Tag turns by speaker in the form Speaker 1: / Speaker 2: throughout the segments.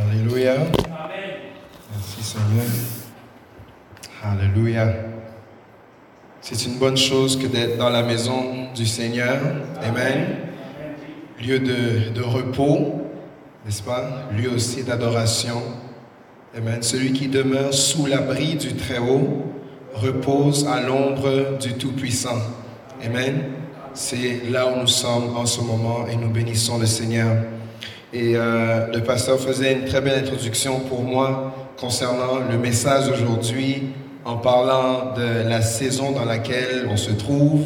Speaker 1: Alléluia. Merci Seigneur. Alléluia. C'est une bonne chose que d'être dans la maison du Seigneur. Amen. Lieu de, de repos, n'est-ce pas? Lieu aussi d'adoration. Amen. Celui qui demeure sous l'abri du Très-Haut repose à l'ombre du Tout-Puissant. Amen. C'est là où nous sommes en ce moment et nous bénissons le Seigneur. Et euh, le pasteur faisait une très belle introduction pour moi concernant le message d'aujourd'hui en parlant de la saison dans laquelle on se trouve,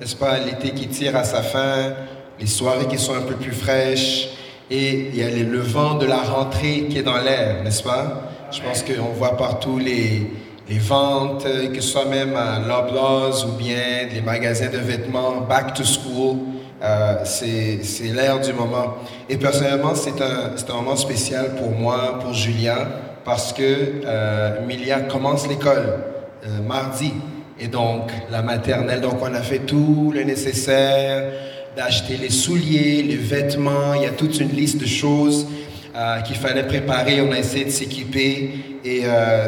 Speaker 1: n'est-ce pas, l'été qui tire à sa fin, les soirées qui sont un peu plus fraîches, et il y a le vent de la rentrée qui est dans l'air, n'est-ce pas? Je pense qu'on voit partout les, les ventes, que ce soit même à Loblaws ou bien les magasins de vêtements, back to school, euh, c'est l'air du moment. Et personnellement, c'est un, un moment spécial pour moi, pour Julia, parce que euh, Milia commence l'école euh, mardi et donc la maternelle. Donc on a fait tout le nécessaire d'acheter les souliers, les vêtements. Il y a toute une liste de choses euh, qu'il fallait préparer. On a essayé de s'équiper et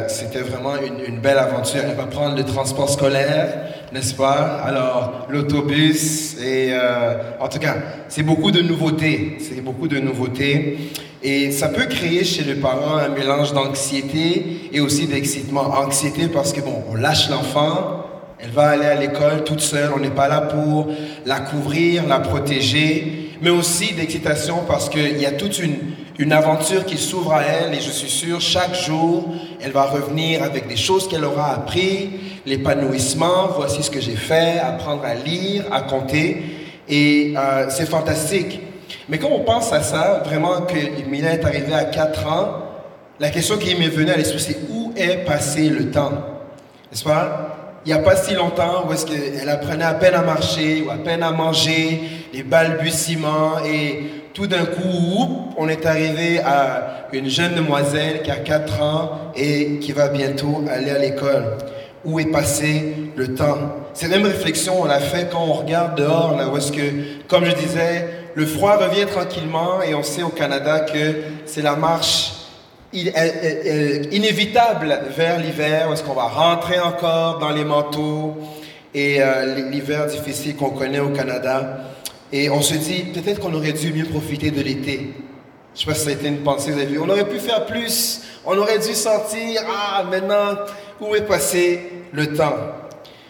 Speaker 1: c'était vraiment une, une, belle aventure. Elle va prendre le transport scolaire, n'est-ce pas? Alors l'autobus et euh, en tout cas c'est beaucoup de nouveautés. C'est beaucoup de nouveautés. Et ça peut créer chez le parent un mélange d'anxiété et aussi d'excitement. Anxiété parce que, bon, on lâche l'enfant, elle va aller à l'école toute seule, on n'est pas là pour la couvrir, la protéger, mais aussi d'excitation parce qu'il y a toute une, une aventure qui s'ouvre à elle et je suis sûr, chaque jour, elle va revenir avec des choses qu'elle aura appris, l'épanouissement, voici ce que j'ai fait, apprendre à lire, à compter. Et euh, c'est fantastique. Mais quand on pense à ça, vraiment que Mila est arrivée à 4 ans, la question qui m'est venue à l'esprit, c'est où est passé le temps? N'est-ce pas? Il n'y a pas si longtemps où est-ce qu'elle apprenait à peine à marcher ou à peine à manger, les balbutiements, et tout d'un coup, on est arrivé à une jeune demoiselle qui a 4 ans et qui va bientôt aller à l'école. Où est passé le temps? Cette même réflexion, on l'a fait quand on regarde dehors, là où est-ce que, comme je disais, le froid revient tranquillement et on sait au Canada que c'est la marche inévitable vers l'hiver, est-ce qu'on va rentrer encore dans les manteaux et euh, l'hiver difficile qu'on connaît au Canada. Et on se dit, peut-être qu'on aurait dû mieux profiter de l'été. Je ne sais pas si ça a été une pensée vous avez vue. On aurait pu faire plus. On aurait dû sentir, ah, maintenant, où est passé le temps?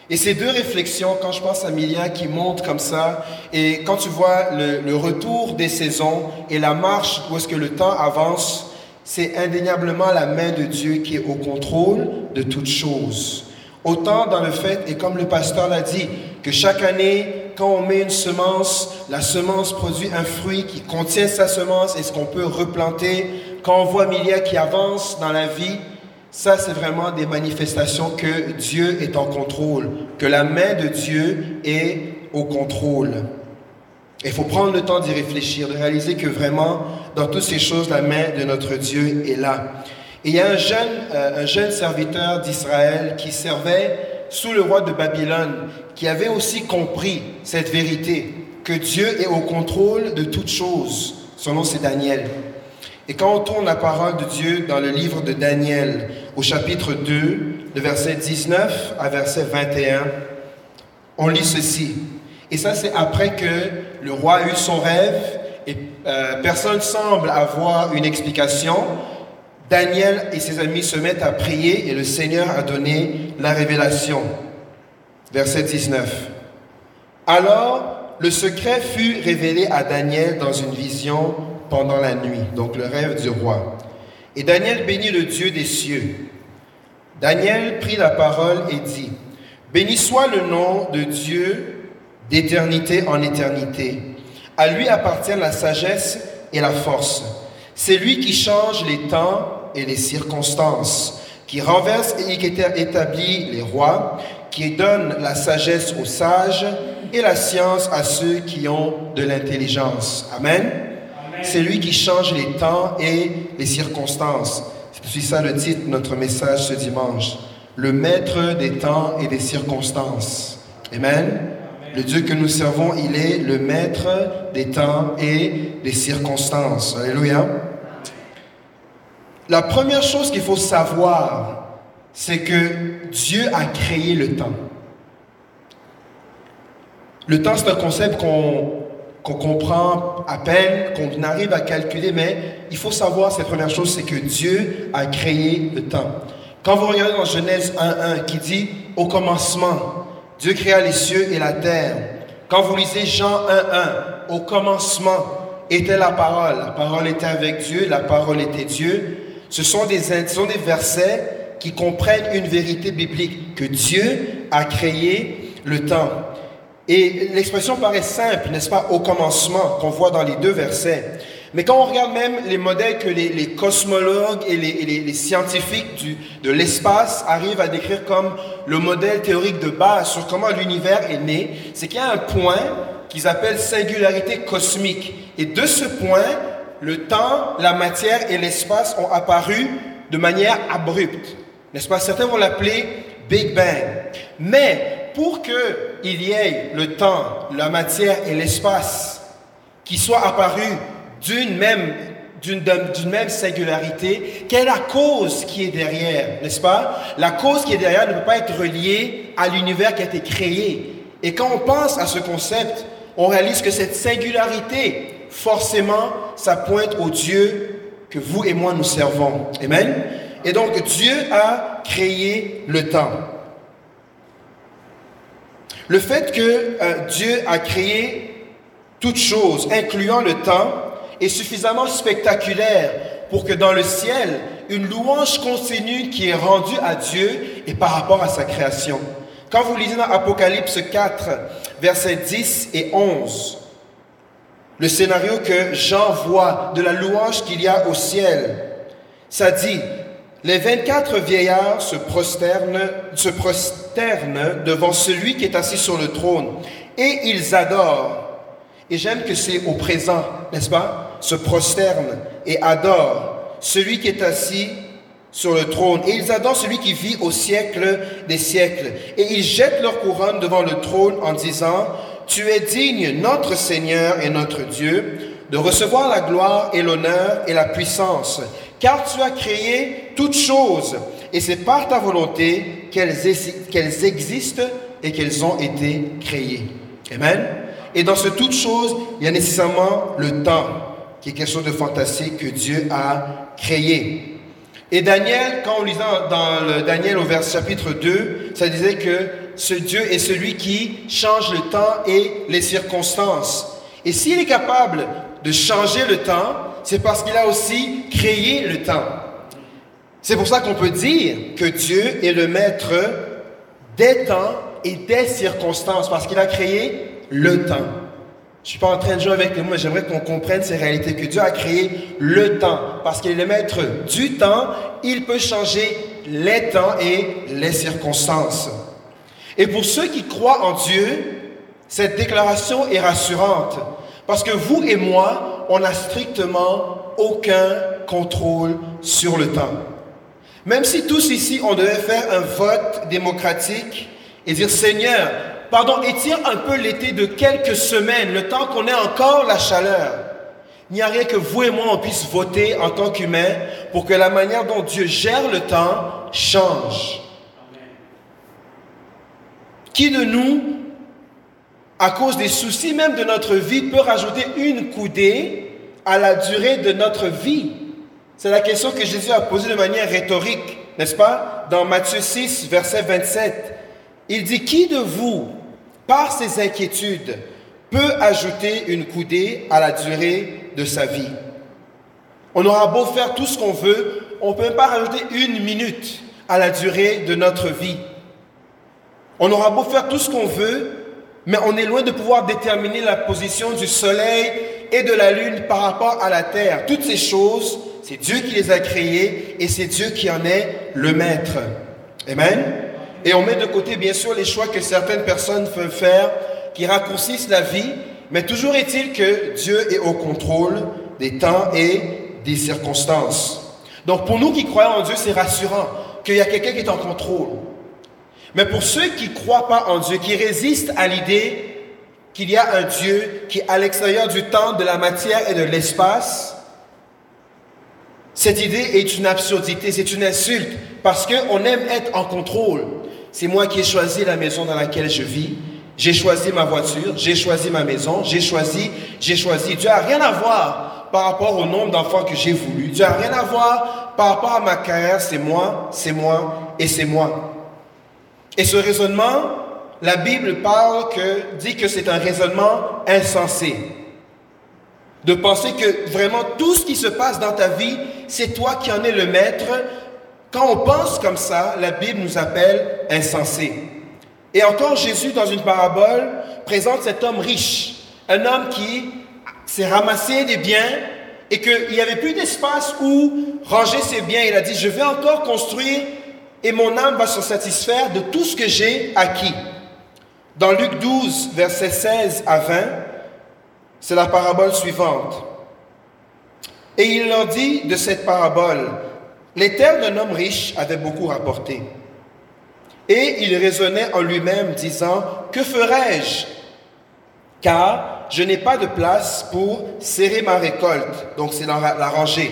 Speaker 1: Et ces deux réflexions, quand je pense à Milia qui monte comme ça, et quand tu vois le retour des saisons et la marche où est-ce que le temps avance, c'est indéniablement la main de Dieu qui est au contrôle de toutes choses. Autant dans le fait, et comme le pasteur l'a dit, que chaque année, quand on met une semence, la semence produit un fruit qui contient sa semence et ce qu'on peut replanter. Quand on voit Milia qui avance dans la vie, ça, c'est vraiment des manifestations que Dieu est en contrôle, que la main de Dieu est au contrôle. Il faut prendre le temps d'y réfléchir, de réaliser que vraiment, dans toutes ces choses, la main de notre Dieu est là. Et il y a un jeune, euh, un jeune serviteur d'Israël qui servait sous le roi de Babylone, qui avait aussi compris cette vérité, que Dieu est au contrôle de toutes choses. Son nom, c'est Daniel. Et quand on tourne la parole de Dieu dans le livre de Daniel, au chapitre 2, de verset 19 à verset 21, on lit ceci. Et ça, c'est après que le roi a eu son rêve et euh, personne semble avoir une explication. Daniel et ses amis se mettent à prier et le Seigneur a donné la révélation. Verset 19. Alors, le secret fut révélé à Daniel dans une vision pendant la nuit, donc le rêve du roi. Et Daniel bénit le Dieu des cieux. Daniel prit la parole et dit, Béni soit le nom de Dieu d'éternité en éternité. À lui appartient la sagesse et la force. C'est lui qui change les temps et les circonstances, qui renverse et qui établit les rois, qui donne la sagesse aux sages et la science à ceux qui ont de l'intelligence. Amen. C'est lui qui change les temps et les circonstances. C'est ça le titre de notre message ce dimanche. Le maître des temps et des circonstances. Amen. Le Dieu que nous servons, il est le maître des temps et des circonstances. Alléluia. La première chose qu'il faut savoir, c'est que Dieu a créé le temps. Le temps, c'est un concept qu'on comprend à peine, qu'on arrive à calculer, mais il faut savoir cette première chose, c'est que Dieu a créé le temps. Quand vous regardez dans Genèse 1.1 qui dit au commencement, Dieu créa les cieux et la terre. Quand vous lisez Jean 1.1, au commencement était la parole, la parole était avec Dieu, la parole était Dieu. Ce sont des, ce sont des versets qui comprennent une vérité biblique, que Dieu a créé le temps. Et l'expression paraît simple, n'est-ce pas, au commencement, qu'on voit dans les deux versets. Mais quand on regarde même les modèles que les, cosmologues et les, scientifiques de l'espace arrivent à décrire comme le modèle théorique de base sur comment l'univers est né, c'est qu'il y a un point qu'ils appellent singularité cosmique. Et de ce point, le temps, la matière et l'espace ont apparu de manière abrupte. N'est-ce pas? Certains vont l'appeler Big Bang. Mais pour qu'il y ait le temps, la matière et l'espace qui soient apparus d'une même, d'une, même singularité, quelle est la cause qui est derrière, n'est-ce pas? La cause qui est derrière ne peut pas être reliée à l'univers qui a été créé. Et quand on pense à ce concept, on réalise que cette singularité, forcément, ça pointe au Dieu que vous et moi nous servons. Amen? Et donc Dieu a créé le temps. Le fait que euh, Dieu a créé toutes choses, incluant le temps, est suffisamment spectaculaire pour que dans le ciel, une louange continue qui est rendue à Dieu et par rapport à sa création. Quand vous lisez dans Apocalypse 4, versets 10 et 11, le scénario que Jean voit de la louange qu'il y a au ciel, ça dit, les 24 vieillards se prosternent, se prosternent devant celui qui est assis sur le trône et ils adorent. Et j'aime que c'est au présent, n'est-ce pas? Se prosternent et adorent celui qui est assis sur le trône. Et ils adorent celui qui vit au siècle des siècles. Et ils jettent leur couronne devant le trône en disant, Tu es digne, notre Seigneur et notre Dieu, de recevoir la gloire et l'honneur et la puissance, car tu as créé toutes choses, et c'est par ta volonté qu'elles existent et qu'elles ont été créées. Amen. Et dans ce toutes choses, il y a nécessairement le temps, qui est quelque chose de fantastique que Dieu a créé. Et Daniel, quand on lisait dans le Daniel au verset chapitre 2, ça disait que ce Dieu est celui qui change le temps et les circonstances. Et s'il est capable de changer le temps, c'est parce qu'il a aussi créé le temps. C'est pour ça qu'on peut dire que Dieu est le maître des temps et des circonstances, parce qu'il a créé le temps. Je suis pas en train de jouer avec les mots, mais j'aimerais qu'on comprenne ces réalités, que Dieu a créé le temps, parce qu'il est le maître du temps, il peut changer les temps et les circonstances. Et pour ceux qui croient en Dieu, cette déclaration est rassurante, parce que vous et moi, on n'a strictement aucun contrôle sur le temps. Même si tous ici, on devait faire un vote démocratique et dire, Seigneur, pardon, étire un peu l'été de quelques semaines, le temps qu'on ait encore la chaleur. Il n'y a rien que vous et moi, on puisse voter en tant qu'humains pour que la manière dont Dieu gère le temps change. Qui de nous, à cause des soucis même de notre vie, peut rajouter une coudée à la durée de notre vie? C'est la question que Jésus a posée de manière rhétorique, n'est-ce pas? Dans Matthieu 6, verset 27. Il dit, qui de vous, par ses inquiétudes, peut ajouter une coudée à la durée de sa vie On aura beau faire tout ce qu'on veut, on ne peut pas rajouter une minute à la durée de notre vie. On aura beau faire tout ce qu'on veut, mais on est loin de pouvoir déterminer la position du soleil et de la lune par rapport à la terre. Toutes ces choses, c'est Dieu qui les a créées et c'est Dieu qui en est le maître. Amen. Et on met de côté, bien sûr, les choix que certaines personnes peuvent faire qui raccourcissent la vie, mais toujours est-il que Dieu est au contrôle des temps et des circonstances. Donc pour nous qui croyons en Dieu, c'est rassurant qu'il y a quelqu'un qui est en contrôle. Mais pour ceux qui ne croient pas en Dieu, qui résistent à l'idée qu'il y a un Dieu qui est à l'extérieur du temps, de la matière et de l'espace, Cette idée est une absurdité, c'est une insulte, parce qu'on aime être en contrôle. C'est moi qui ai choisi la maison dans laquelle je vis, j'ai choisi ma voiture, j'ai choisi ma maison, j'ai choisi, j'ai choisi. Dieu n'a rien à voir par rapport au nombre d'enfants que j'ai voulu. Dieu n'a rien à voir par rapport à ma carrière, c'est moi, c'est moi et c'est moi. Et ce raisonnement, la Bible parle que, dit que c'est un raisonnement insensé. De penser que vraiment tout ce qui se passe dans ta vie, c'est toi qui en es le maître. Quand on pense comme ça, la Bible nous appelle insensé. Et encore Jésus, dans une parabole, présente cet homme riche, un homme qui s'est ramassé des biens et qu'il n'y avait plus d'espace où ranger ses biens. Il a dit, je vais encore construire et mon âme va se satisfaire de tout ce que j'ai acquis. Dans Luc 12, versets 16 à 20, c'est la parabole suivante. Et il leur dit de cette parabole, les terres d'un homme riche avaient beaucoup rapporté. Et il raisonnait en lui-même, disant, Que ferai-je? Car je n'ai pas de place pour serrer ma récolte. Donc c'est la, rangée.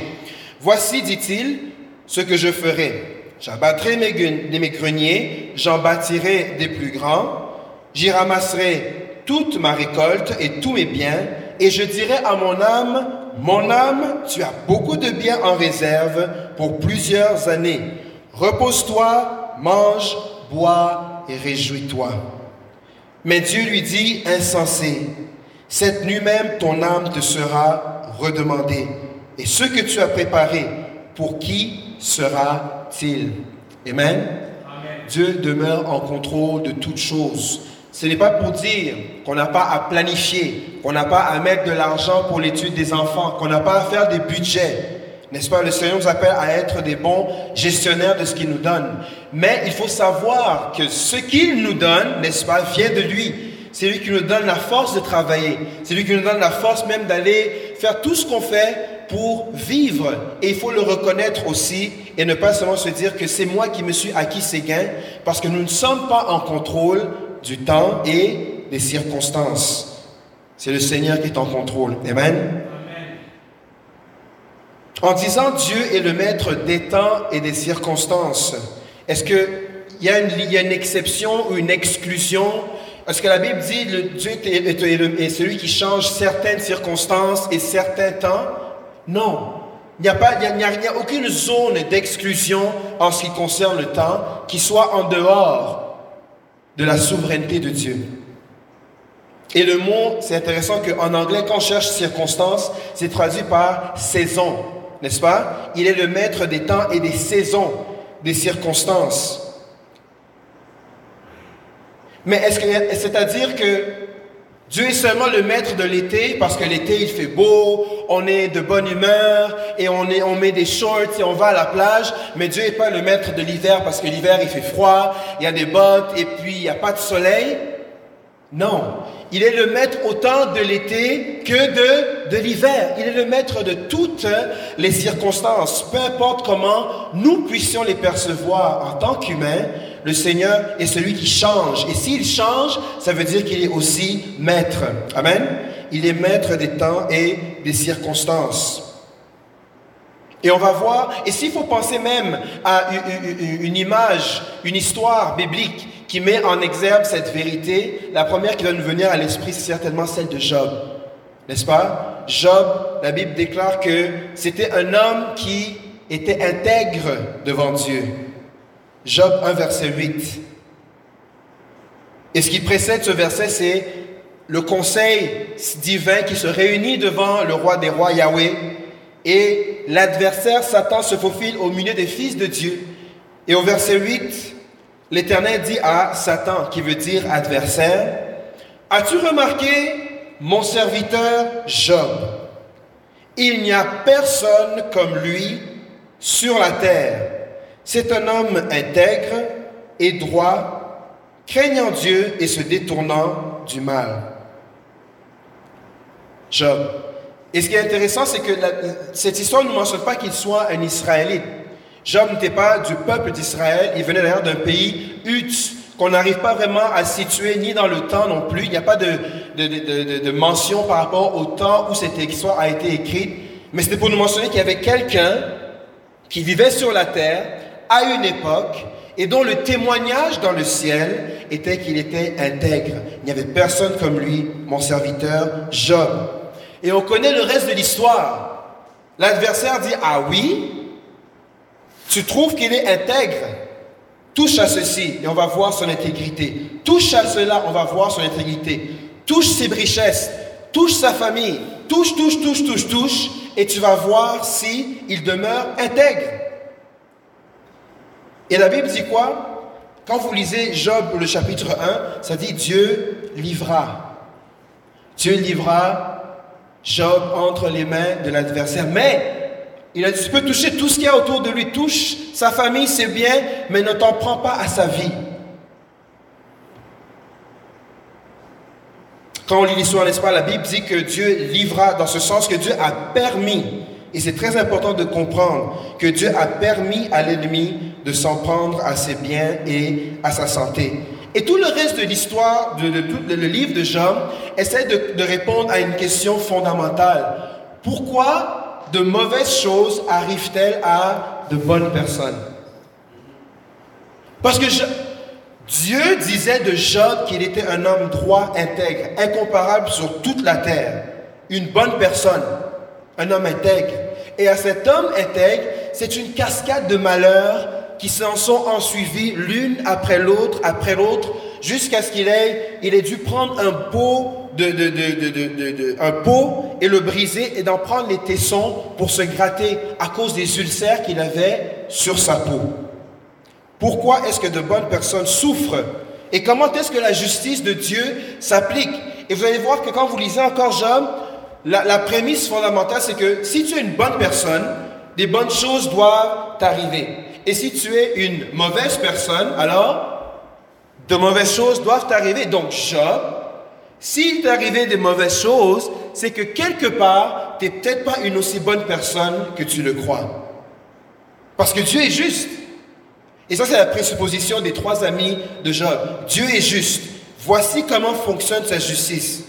Speaker 1: Voici, dit-il, ce que je ferai. J'abattrai mes greniers, j'en bâtirai des plus grands, j'y ramasserai toute ma récolte et tous mes biens, et je dirai à mon âme, mon âme, tu as beaucoup de biens en réserve pour plusieurs années. Repose-toi, mange, bois et réjouis-toi. Mais Dieu lui dit, insensé, cette nuit même ton âme te sera redemandée. Et ce que tu as préparé, pour qui sera-t-il? Amen. Dieu demeure en contrôle de toutes choses. Ce n'est pas pour dire qu'on n'a pas à planifier, qu'on n'a pas à mettre de l'argent pour l'étude des enfants, qu'on n'a pas à faire des budgets. N'est-ce pas? Le Seigneur nous appelle à être des bons gestionnaires de ce qu'il nous donne. Mais il faut savoir que ce qu'il nous donne, n'est-ce pas, vient de lui. C'est lui qui nous donne la force de travailler. C'est lui qui nous donne la force même d'aller faire tout ce qu'on fait pour vivre. Et il faut le reconnaître aussi et ne pas seulement se dire que c'est moi qui me suis acquis ces gains parce que nous ne sommes pas en contrôle du temps et des circonstances. C'est le Seigneur qui est en contrôle. Amen. En disant Dieu est le maître des temps et des circonstances, est-ce qu'il y, y a une exception ou une exclusion? Est-ce que la Bible dit le Dieu est, celui qui change certaines circonstances et certains temps Non. Il n'y a, a, aucune zone d'exclusion en ce qui concerne le temps qui soit en dehors de la souveraineté de Dieu. Et le mot, c'est intéressant qu'en anglais, quand on cherche circonstance, c'est traduit par saison n'est-ce pas? Il est le maître des temps et des saisons, des circonstances. Mais est-ce que c'est-à-dire que Dieu est seulement le maître de l'été parce que l'été il fait beau, on est de bonne humeur et on, est, on met des shorts et on va à la plage, mais Dieu n'est pas le maître de l'hiver parce que l'hiver il fait froid, il y a des bottes et puis il n'y a pas de soleil. Non, il est le maître autant de l'été que de, de l'hiver. Il est le maître de toutes les circonstances, peu importe comment nous puissions les percevoir en tant qu'humains. Le Seigneur est celui qui change. Et s'il change, ça veut dire qu'il est aussi maître. Amen. Il est maître des temps et des circonstances. Et on va voir, et s'il faut penser même à une image, une histoire biblique, qui met en exergue cette vérité, la première qui doit nous venir à l'esprit, c'est certainement celle de Job. N'est-ce pas? Job, la Bible déclare que c'était un homme qui était intègre devant Dieu. Job 1, verset 8. Et ce qui précède ce verset, c'est le conseil divin qui se réunit devant le roi des rois, Yahweh, et l'adversaire Satan se faufile au milieu des fils de Dieu. Et au verset 8, l'Éternel dit à Satan, qui veut dire adversaire, As-tu remarqué mon serviteur Job? Il n'y a personne comme lui sur la terre. C'est un homme intègre et droit, craignant Dieu et se détournant du mal. Job. Et ce qui est intéressant, c'est que cette histoire ne mentionne pas qu'il soit un Israélite. Job n'était pas du peuple d'Israël, il venait d'ailleurs d'un pays Hut, qu'on n'arrive pas vraiment à situer ni dans le temps non plus. Il n'y a pas de, mention par rapport au temps où cette histoire a été écrite. Mais c'était pour nous mentionner qu'il y avait quelqu'un qui vivait sur la terre à une époque et dont le témoignage dans le ciel était qu'il était intègre. Il n'y avait personne comme lui, mon serviteur Job. Et on connaît le reste de l'histoire. L'adversaire dit, ah oui, tu trouves qu'il est intègre Touche à ceci et on va voir son intégrité. Touche à cela, on va voir son intégrité. Touche ses richesses, touche sa famille, touche, touche, touche, touche, touche, et tu vas voir si il demeure intègre. Et la Bible dit quoi? Quand vous lisez Job, le chapitre 1, ça dit Dieu livra. Dieu livra Job entre les mains de l'adversaire. Mais il a dit, tu peux toucher tout ce qu'il y a autour de lui, touche sa famille, c'est bien, mais ne t'en prends pas à sa vie. Quand on lit l'histoire, n'est-ce pas, la Bible dit que Dieu livra dans ce sens que Dieu a permis, et c'est très important de comprendre, que Dieu a permis à l'ennemi de s'en prendre à ses biens et à sa santé. Et tout le reste de l'histoire, de, tout le livre de Job, essaie de répondre à une question fondamentale. Pourquoi de mauvaises choses arrivent-elles à de bonnes personnes? Parce que Dieu disait de Job qu'il était un homme droit, intègre, incomparable sur toute la terre, une bonne personne, un homme intègre. Et à cet homme intègre, c'est une cascade de malheurs qui s'en sont ensuivis l'une après l'autre, après l'autre, jusqu'à ce qu'il ait, il ait dû prendre un pot de, de, de, un pot et le briser et d'en prendre les tessons pour se gratter à cause des ulcères qu'il avait sur sa peau. Pourquoi est-ce que de bonnes personnes souffrent? Et comment est-ce que la justice de Dieu s'applique? Et vous allez voir que quand vous lisez encore Job, la, prémisse fondamentale, c'est que si tu es une bonne personne, des bonnes choses doivent t'arriver. Et si tu es une mauvaise personne, alors de mauvaises choses doivent t'arriver. Donc Job, s'il arrivé des mauvaises choses, c'est que quelque part, tu n'es peut-être pas une aussi bonne personne que tu le crois. Parce que Dieu est juste. Et ça, c'est la présupposition des trois amis de Job. Dieu est juste. Voici comment fonctionne sa justice.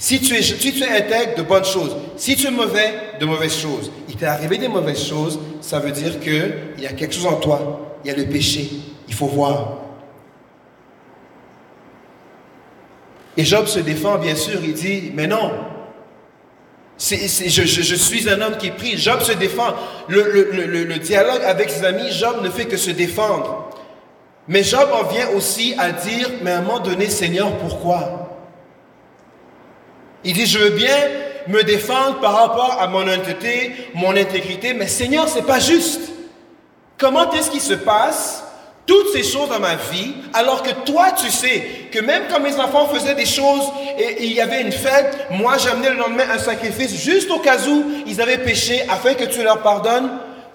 Speaker 1: Si tu es, intègre, de bonnes choses. Si tu es mauvais, de mauvaises choses. Il t'est arrivé des mauvaises choses, ça veut dire qu'il y a quelque chose en toi. Il y a le péché. Il faut voir. Et Job se défend, bien sûr, il dit, mais non, je, suis un homme qui prie. Job se défend. Le, dialogue avec ses amis, Job ne fait que se défendre. Mais Job en vient aussi à dire, mais à un moment donné, Seigneur, pourquoi? Il dit, je veux bien me défendre par rapport à mon honnêteté, mon intégrité, mais Seigneur, c'est pas juste. Comment est-ce qu'il se passe toutes ces choses dans ma vie, alors que toi, tu sais que même quand mes enfants faisaient des choses et il y avait une fête, moi, j'amenais le lendemain un sacrifice juste au cas où ils avaient péché afin que tu leur pardonnes.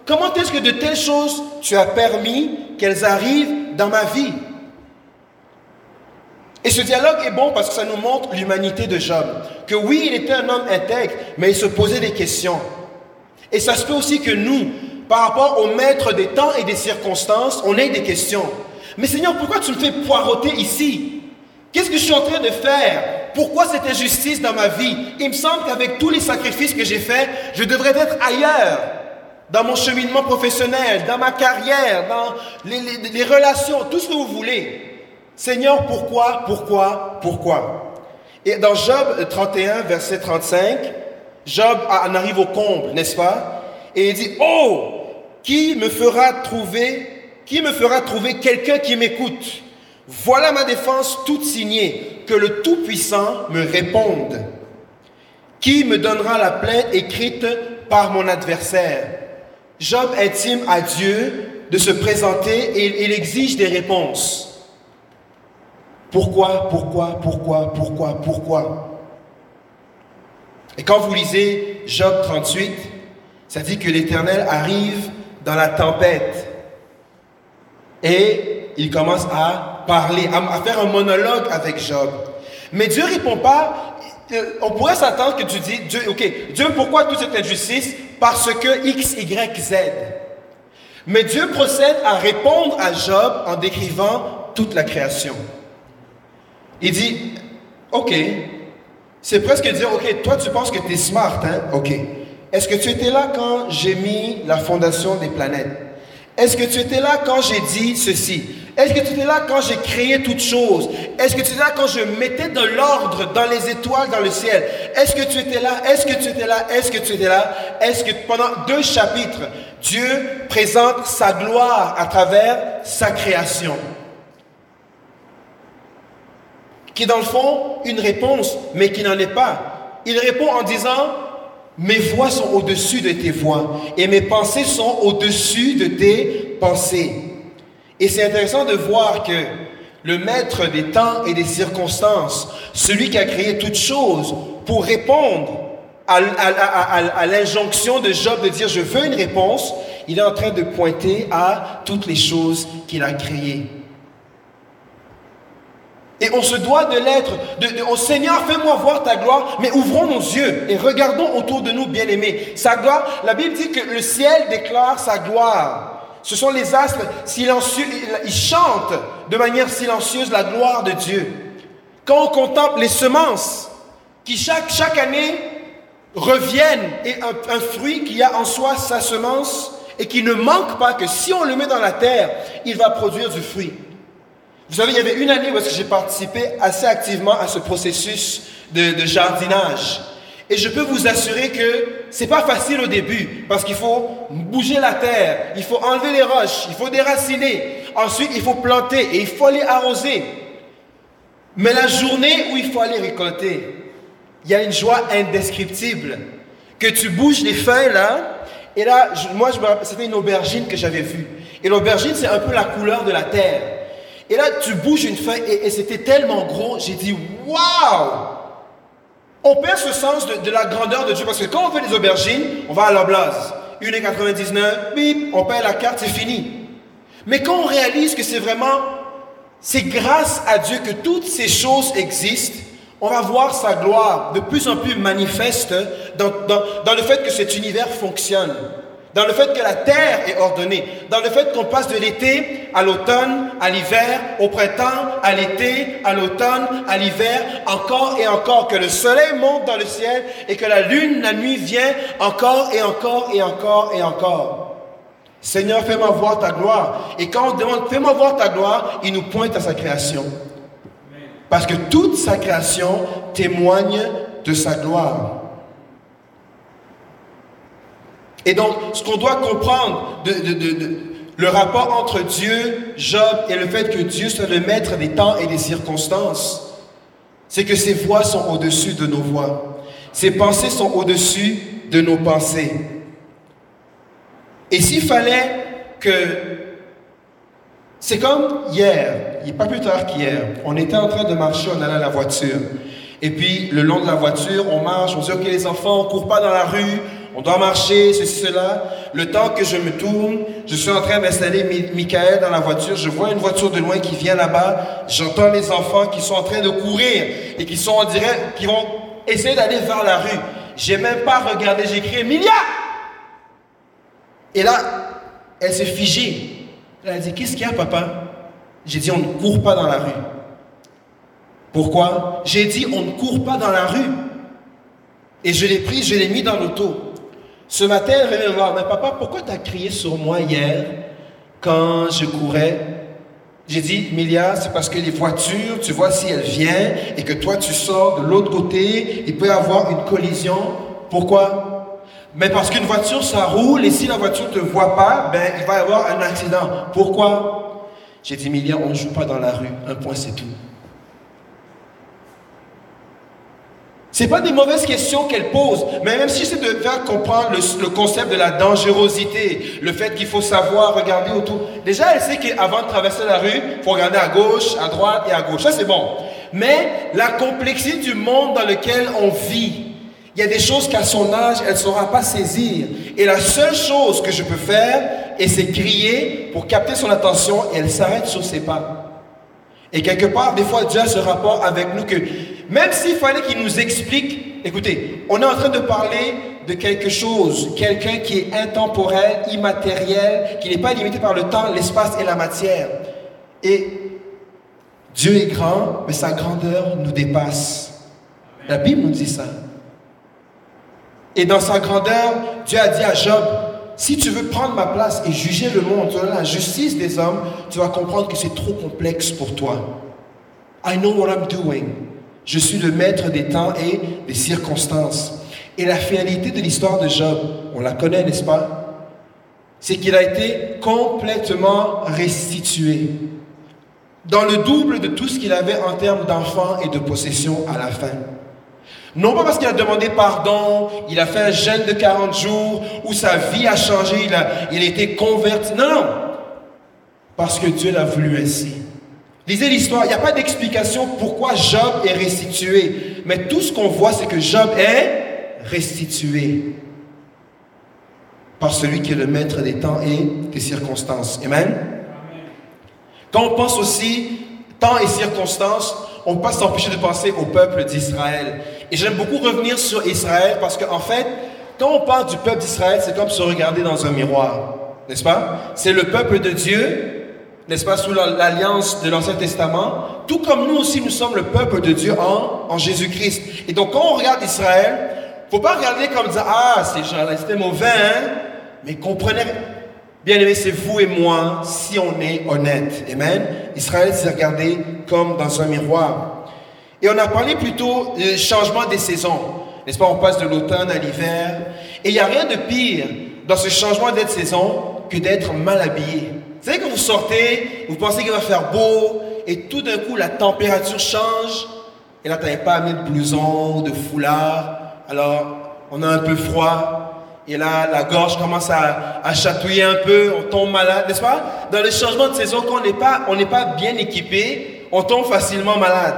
Speaker 1: Comment est-ce que de telles choses tu as permis qu'elles arrivent dans ma vie? Et ce dialogue est bon parce que ça nous montre l'humanité de Job. Que oui, il était un homme intègre, mais il se posait des questions. Et ça se peut aussi que nous, par rapport au maître des temps et des circonstances, on a des questions. Mais Seigneur, pourquoi tu me fais poireauter ici? Qu'est-ce que je suis en train de faire? Pourquoi cette injustice dans ma vie? Il me semble qu'avec tous les sacrifices que j'ai faits, je devrais être ailleurs, dans mon cheminement professionnel, dans ma carrière, dans les relations, tout ce que vous voulez. Seigneur, pourquoi, pourquoi, pourquoi? Et dans Job 31, verset 35, Job en arrive au comble, n'est-ce pas? Et il dit, oh, qui me fera trouver, qui me fera trouver quelqu'un qui m'écoute? Voilà ma défense toute signée, que le Tout-Puissant me réponde. Qui me donnera la plainte écrite par mon adversaire Job intime à Dieu de se présenter et il exige des réponses. Pourquoi, pourquoi, pourquoi, pourquoi, pourquoi? Et quand vous lisez Job 38, ça dit que l'Éternel arrive dans la tempête. Et il commence à parler, à, faire un monologue avec Job. Mais Dieu répond pas. Euh, on pourrait s'attendre que tu dis, Dieu, ok, Dieu, pourquoi toute cette injustice? Parce que X, Y, Z. Mais Dieu procède à répondre à Job en décrivant toute la création. Il dit, ok, c'est presque dire, ok, toi tu penses que tu es smart, hein? Ok. Est-ce que tu étais là quand j'ai mis la fondation des planètes? Est-ce que tu étais là quand j'ai dit ceci? Est-ce que tu étais là quand j'ai créé toutes choses? Est-ce que tu étais là quand je mettais de l'ordre dans les étoiles dans le ciel? Est-ce que tu étais là? Est-ce que tu étais là? Est-ce que tu étais là? Est-ce que pendant deux chapitres, Dieu présente sa gloire à travers sa création? Qui dans le fond une réponse, mais qui n'en est pas. Il répond en disant, mes voix sont au-dessus de tes voix et mes pensées sont au-dessus de tes pensées. Et c'est intéressant de voir que le maître des temps et des circonstances, celui qui a créé toutes choses pour répondre à l'injonction de Job de dire je veux une réponse, il est en train de pointer à toutes les choses qu'il a créées. Et on se doit de l'être. De, oh Seigneur, fais-moi voir ta gloire, mais ouvrons nos yeux et regardons autour de nous, bien-aimés. Sa gloire, la Bible dit que le ciel déclare sa gloire. Ce sont les astres silencieux, ils chantent de manière silencieuse la gloire de Dieu. Quand on contemple les semences qui chaque, année reviennent et un fruit qui a en soi sa semence et qui ne manque pas, que si on le met dans la terre, il va produire du fruit. Vous savez, il y avait une année où j'ai participé assez activement à ce processus de, jardinage. Et je peux vous assurer que c'est pas facile au début parce qu'il faut bouger la terre, il faut enlever les roches, il faut déraciner. Ensuite, il faut planter et il faut aller arroser. Mais la journée où il faut aller récolter, il y a une joie indescriptible. Que tu bouges les feuilles là, et là, moi, c'était une aubergine que j'avais vue. Et l'aubergine, c'est un peu la couleur de la terre. Et là, tu bouges une feuille et, c'était tellement gros, j'ai dit, waouh! On perd ce sens de, la grandeur de Dieu parce que quand on fait des aubergines, on va à l'oblast. 1,99, bip, on paye la carte, c'est fini. Mais quand on réalise que c'est vraiment, c'est grâce à Dieu que toutes ces choses existent, on va voir sa gloire de plus en plus manifeste dans le fait que cet univers fonctionne dans le fait que la terre est ordonnée, dans le fait qu'on passe de l'été à l'automne, à l'hiver, au printemps, à l'été, à l'automne, à l'hiver, encore et encore, que le soleil monte dans le ciel et que la lune, la nuit vient encore et encore et encore et encore. Seigneur, fais-moi voir ta gloire. Et quand on demande, fais-moi voir ta gloire, il nous pointe à sa création. Parce que toute sa création témoigne de sa gloire. Et donc, ce qu'on doit comprendre le rapport entre Dieu, Job et le fait que Dieu soit le maître des temps et des circonstances, c'est que ses voix sont au-dessus de nos voix. Ses pensées sont au-dessus de nos pensées. Et s'il fallait que... C'est comme hier, il a pas plus tard qu'hier, on était en train de marcher, on allait à la voiture. Et puis, le long de la voiture, on marche, on dit, OK, les enfants, on court pas dans la rue, on doit marcher, ceci, cela. Le temps que je me tourne, je suis en train d'installer Michael dans la voiture. Je vois une voiture de loin qui vient là-bas. J'entends les enfants qui sont en train de courir et qui sont en direct, qui vont essayer d'aller vers la rue. J'ai même pas regardé, j'ai crié Emilia Et là, elle s'est figée. Elle a dit Qu'est-ce qu'il y a, papa? J'ai dit On ne court pas dans la rue. Pourquoi? J'ai dit On ne court pas dans la rue. Et je l'ai pris, je l'ai mis dans l'auto. Ce matin, elle venait me voir, mais papa, pourquoi tu as crié sur moi hier quand je courais? J'ai dit, Milia, c'est parce que les voitures, tu vois, si elles viennent et que toi tu sors de l'autre côté, il peut y avoir une collision. Pourquoi? Mais parce qu'une voiture, ça roule et si la voiture ne te voit pas, ben, il va y avoir un accident. Pourquoi? J'ai dit, Milia, on ne joue pas dans la rue. Un point, c'est tout. C'est pas des mauvaises questions qu'elle pose, mais même si c'est de faire comprendre le, concept de la dangerosité, le fait qu'il faut savoir regarder autour. Déjà, elle sait qu'avant de traverser la rue, il faut regarder à gauche, à droite et à gauche. Ça, c'est bon. Mais la complexité du monde dans lequel on vit, il y a des choses qu'à son âge, elle ne saura pas saisir. Et la seule chose que je peux faire, c'est crier pour capter son attention et elle s'arrête sur ses pas. Et quelque part, des fois, Dieu a ce rapport avec nous que même s'il fallait qu'il nous explique, écoutez, on est en train de parler de quelque chose, quelqu'un qui est intemporel, immatériel, qui n'est pas limité par le temps, l'espace et la matière. Et Dieu est grand, mais sa grandeur nous dépasse. La Bible nous dit ça. Et dans sa grandeur, Dieu a dit à Job, si tu veux prendre ma place et juger le monde, la justice des hommes, tu vas comprendre que c'est trop complexe pour toi. I know what I'm doing. Je suis le maître des temps et des circonstances. Et la finalité de l'histoire de Job, on la connaît, n'est-ce pas? C'est qu'il a été complètement restitué dans le double de tout ce qu'il avait en termes d'enfants et de possessions à la fin. Non pas parce qu'il a demandé pardon, il a fait un jeûne de 40 jours, ou sa vie a changé, il a, été converti. Non. Parce que Dieu l'a voulu ainsi. Lisez l'histoire, il n'y a pas d'explication pourquoi Job est restitué. Mais tout ce qu'on voit, c'est que Job est restitué par celui qui est le maître des temps et des circonstances. Amen. Quand on pense aussi temps et circonstances, on ne peut pas s'empêcher de penser au peuple d'Israël. Et j'aime beaucoup revenir sur Israël parce qu'en en fait, quand on parle du peuple d'Israël, c'est comme se regarder dans un miroir, n'est-ce pas? C'est le peuple de Dieu, n'est-ce pas, sous l'alliance de l'Ancien Testament, tout comme nous aussi, nous sommes le peuple de Dieu en, en Jésus-Christ. Et donc, quand on regarde Israël, faut pas regarder comme dire, ah, ces gens-là, c'était mauvais, hein? mais comprenez, bien aimé, c'est vous et moi, si on est honnête. Amen. Israël s'est regardé comme dans un miroir. Et on a parlé plutôt du changement des saisons. N'est-ce pas On passe de l'automne à l'hiver. Et il n'y a rien de pire dans ce changement de saison que d'être mal habillé. Vous savez que vous sortez, vous pensez qu'il va faire beau, et tout d'un coup la température change, et là tu pas amené de blouson, de foulard, alors on a un peu froid, et là la gorge commence à, à chatouiller un peu, on tombe malade, n'est-ce pas? Dans le changement de saison, quand on n'est pas, pas bien équipé, on tombe facilement malade.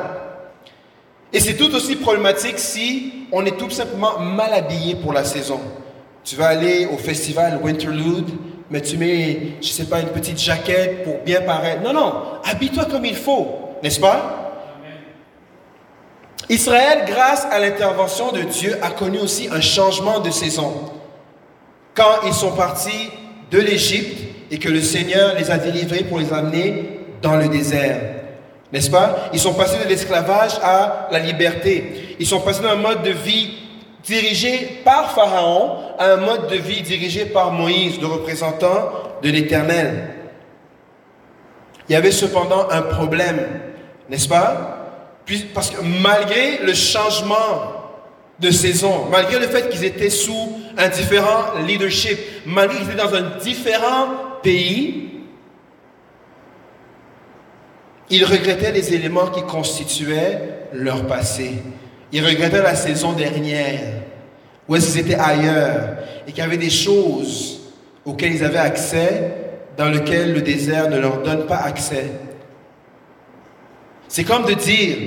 Speaker 1: Et c'est tout aussi problématique si on est tout simplement mal habillé pour la saison. Tu vas aller au festival Winterlude, mais tu mets, je sais pas, une petite jaquette pour bien paraître. Non, non, habille-toi comme il faut, n'est-ce pas? Israël, grâce à l'intervention de Dieu, a connu aussi un changement de saison. Quand ils sont partis de l'Égypte et que le Seigneur les a délivrés pour les amener dans le désert. N'est-ce pas? Ils sont passés de l'esclavage à la liberté. Ils sont passés d'un mode de vie dirigé par Pharaon à un mode de vie dirigé par Moïse, le représentant de l'Éternel. Il y avait cependant un problème, n'est-ce pas? Parce que malgré le changement de saison, malgré le fait qu'ils étaient sous un différent leadership, malgré qu'ils étaient dans un différent pays, ils regrettaient les éléments qui constituaient leur passé. Ils regrettaient la saison dernière, où est-ce qu'ils étaient ailleurs, et qu'il y avait des choses auxquelles ils avaient accès, dans lesquelles le désert ne leur donne pas accès. C'est comme de dire,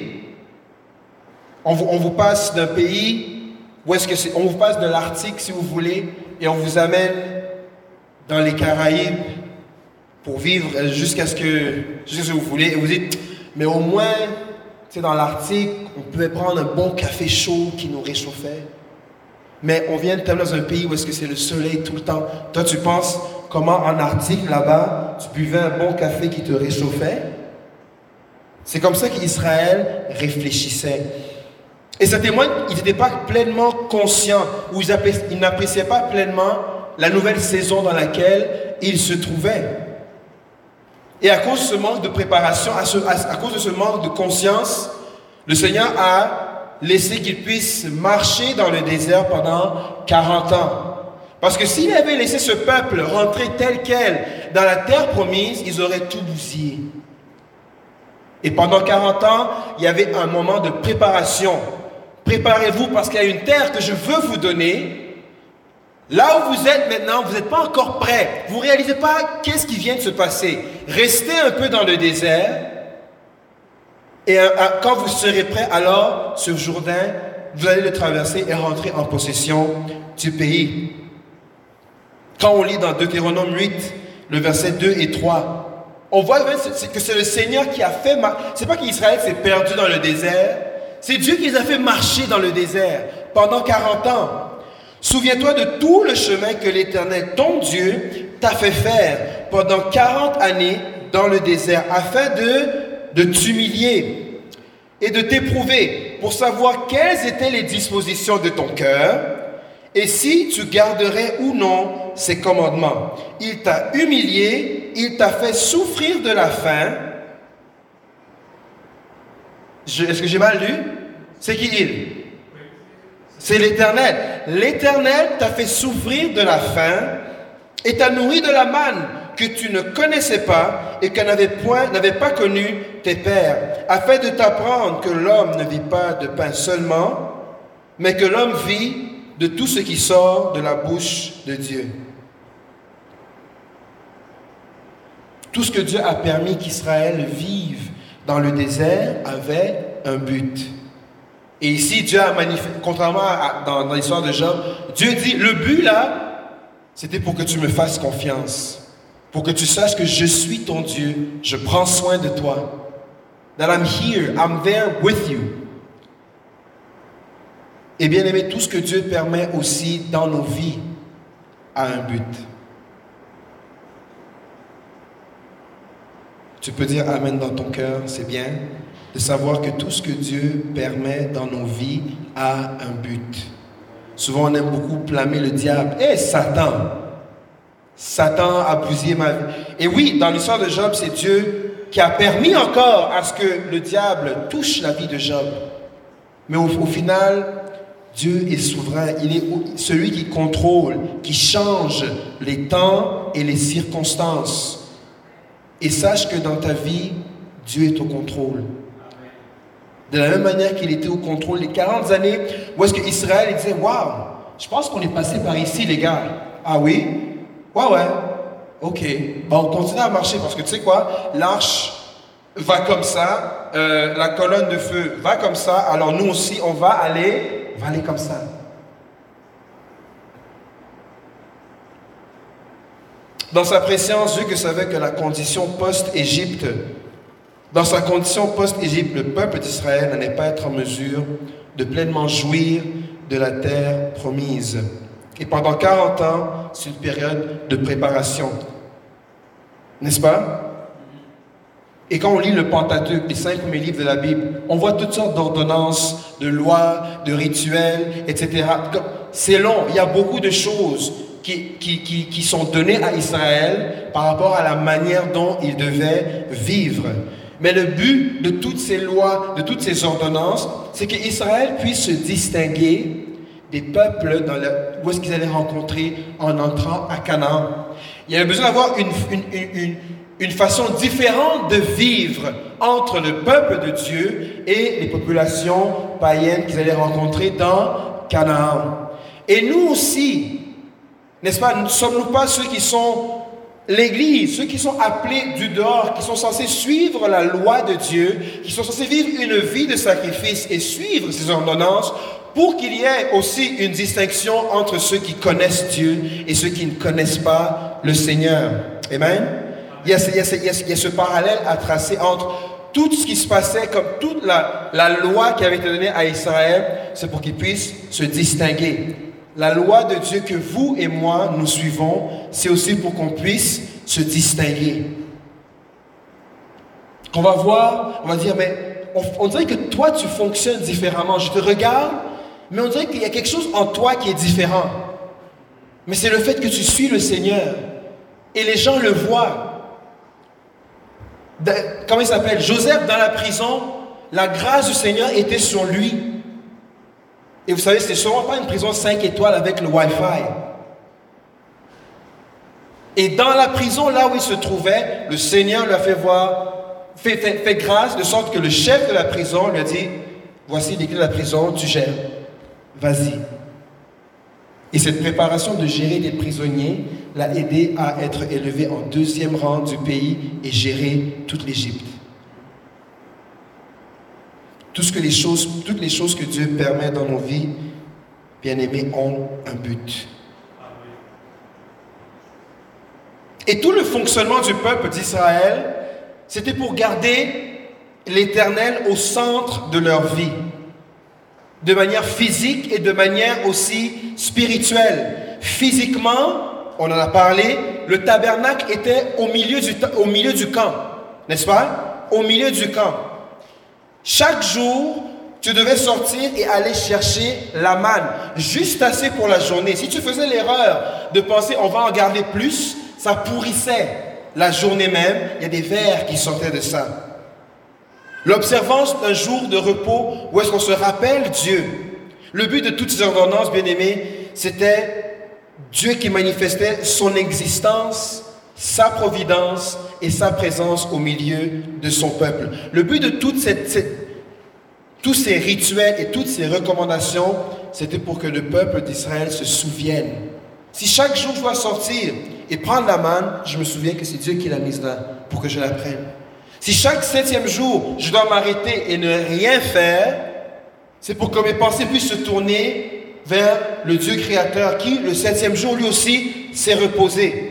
Speaker 1: on vous, on vous passe d'un pays, où est-ce que c'est, on vous passe de l'Arctique si vous voulez, et on vous amène dans les Caraïbes, pour vivre jusqu'à ce que, jusqu'à ce que vous voulez. Et vous dites, mais au moins, c'est dans l'Arctique, on pouvait prendre un bon café chaud qui nous réchauffait. Mais on vient de dans un pays où est-ce que c'est le soleil tout le temps. Toi, tu penses comment en Arctique, là-bas, tu buvais un bon café qui te réchauffait? C'est comme ça qu'Israël réfléchissait. Et ça témoigne qu'ils n'étaient pas pleinement conscients, ou ils n'appréciaient pas pleinement la nouvelle saison dans laquelle ils se trouvaient. Et à cause de ce manque de préparation, à, cause de ce manque de conscience, le Seigneur a laissé qu'ils puissent marcher dans le désert pendant 40 ans. Parce que s'il avait laissé ce peuple rentrer tel quel dans la terre promise, ils auraient tout bousillé. Et pendant 40 ans, il y avait un moment de préparation. Préparez-vous parce qu'il y a une terre que je veux vous donner Là où vous êtes maintenant, vous n'êtes pas encore prêt. Vous ne réalisez pas qu'est-ce qui vient de se passer. Restez un peu dans le désert. Et euh, euh, quand vous serez prêt, alors ce Jourdain, vous allez le traverser et rentrer en possession du pays. Quand on lit dans Deutéronome 8, le verset 2 et 3, on voit que c'est le Seigneur qui a fait... C'est pas qu'Israël s'est perdu dans le désert, c'est Dieu qui les a fait marcher dans le désert pendant 40 ans. Souviens-toi de tout le chemin que l'Éternel, ton Dieu, t'a fait faire pendant 40 années dans le désert afin de, de t'humilier et de t'éprouver pour savoir quelles étaient les dispositions de ton cœur et si tu garderais ou non ses commandements. Il t'a humilié, il t'a fait souffrir de la faim. Est-ce que j'ai mal lu? C'est qui il? C'est l'Éternel. L'Éternel t'a fait souffrir de la faim et t'a nourri de la manne que tu ne connaissais pas et que n'avait point, pas connu tes pères, afin de t'apprendre que l'homme ne vit pas de pain seulement, mais que l'homme vit de tout ce qui sort de la bouche de Dieu. Tout ce que Dieu a permis qu'Israël vive dans le désert avait un but. Et ici, Dieu a manifesté, contrairement à, l'histoire de Job, Dieu dit, le but là, c'était pour que tu me fasses confiance, pour que tu saches que je suis ton Dieu, je prends soin de toi. That I'm here, I'm there with you. Et bien aimé, tout ce que Dieu permet aussi dans nos vies a un but. Tu peux dire Amen dans ton cœur, c'est bien de savoir que tout ce que Dieu permet dans nos vies a un but. Souvent, on aime beaucoup blâmer le diable. Eh, Satan! Satan a bousillé ma vie. Et oui, dans l'histoire de Job, c'est Dieu qui a permis encore à ce que le diable touche la vie de Job. Mais au final, Dieu est souverain. Il est celui qui contrôle, qui change les temps et les circonstances. Et sache que dans ta vie, Dieu est au contrôle. De la même manière qu'il était au contrôle les 40 années où est-ce qu'Israël disait Waouh, je pense qu'on est passé par ici, les gars. Ah oui? Ouais, ouais. Ok. On continue à marcher parce que tu sais quoi? L'arche va comme ça, euh, la colonne de feu va comme ça, alors nous aussi, on va aller, va aller comme ça. Dans sa préscience, Dieu savait que la condition post-Égypte, dans sa condition post-Égypte, le peuple d'Israël n'allait pas être en mesure de pleinement jouir de la terre promise. Et pendant 40 ans, c'est une période de préparation. N'est-ce pas? Et quand on lit le Pentateuque, les cinq premiers livres de la Bible, on voit toutes sortes d'ordonnances, de lois, de rituels, etc. C'est long, il y a beaucoup de choses qui, qui, qui, qui, sont données à Israël par rapport à la manière dont il devait vivre. Mais le but de toutes ces lois, de toutes ces ordonnances, c'est qu'Israël puisse se distinguer des peuples dans où est-ce qu'ils allaient rencontrer en entrant à Canaan. Il y avait besoin d'avoir une, une façon différente de vivre entre le peuple de Dieu et les populations païennes qu'ils allaient rencontrer dans Canaan. Et nous aussi, n'est-ce pas, ne sommes-nous pas ceux qui sont l'Église, ceux qui sont appelés du dehors, qui sont censés suivre la loi de Dieu, qui sont censés vivre une vie de sacrifice et suivre ses ordonnances pour qu'il y ait aussi une distinction entre ceux qui connaissent Dieu et ceux qui ne connaissent pas le Seigneur. Amen? Il y a, ce parallèle à tracer entre tout ce qui se passait, comme toute la loi qui avait été donnée à Israël, c'est pour qu'ils puissent se distinguer. La loi de Dieu que vous et moi nous suivons, c'est aussi pour qu'on puisse se distinguer. Qu'on va voir, on va dire, mais on, on, dirait que toi tu fonctionnes différemment. Je te regarde, mais on dirait qu'il y a quelque chose en toi qui est différent. Mais c'est le fait que tu suis le Seigneur. Et les gens le voient. Comment il s'appelle? Joseph dans la prison, la grâce du Seigneur était sur lui. Et vous savez, c'est sûrement pas une prison 5 étoiles avec le Wi-Fi. Et dans la prison, là où il se trouvait, le Seigneur lui a fait voir, fait, grâce, de sorte que le chef de la prison lui a dit, voici clés de la prison, tu gères, vas-y. Et cette préparation de gérer des prisonniers l'a aidé à être élevé en deuxième rang du pays et gérer toute l'Égypte. Toutes les choses que Dieu permet dans nos vies, bien aimés, ont un but. Et tout le fonctionnement du peuple d'Israël, c'était pour garder l'Éternel au centre de leur vie, de manière physique et de manière aussi spirituelle. Physiquement, on en a parlé, le tabernacle était au milieu du camp, n'est-ce pas? Au milieu du camp. Chaque jour, tu devais sortir et aller chercher la manne, juste assez pour la journée. Si tu faisais l'erreur de penser on va en garder plus, ça pourrissait la journée même. Il y a des vers qui sortaient de ça. L'observance d'un jour de repos où est-ce qu'on se rappelle Dieu. Le but de toutes ces ordonnances, bien aimés, c'était Dieu qui manifestait son existence, sa providence et sa présence au milieu de son peuple. Le but de tous ces rituels et toutes ces recommandations, c'était pour que le peuple d'Israël se souvienne. Si chaque jour je dois sortir et prendre la manne, je me souviens que c'est Dieu qui l'a mise là pour que je la prenne. Si chaque septième jour je dois m'arrêter et ne rien faire, c'est pour que mes pensées puissent se tourner vers le Dieu créateur qui, le septième jour, lui aussi, s'est reposé.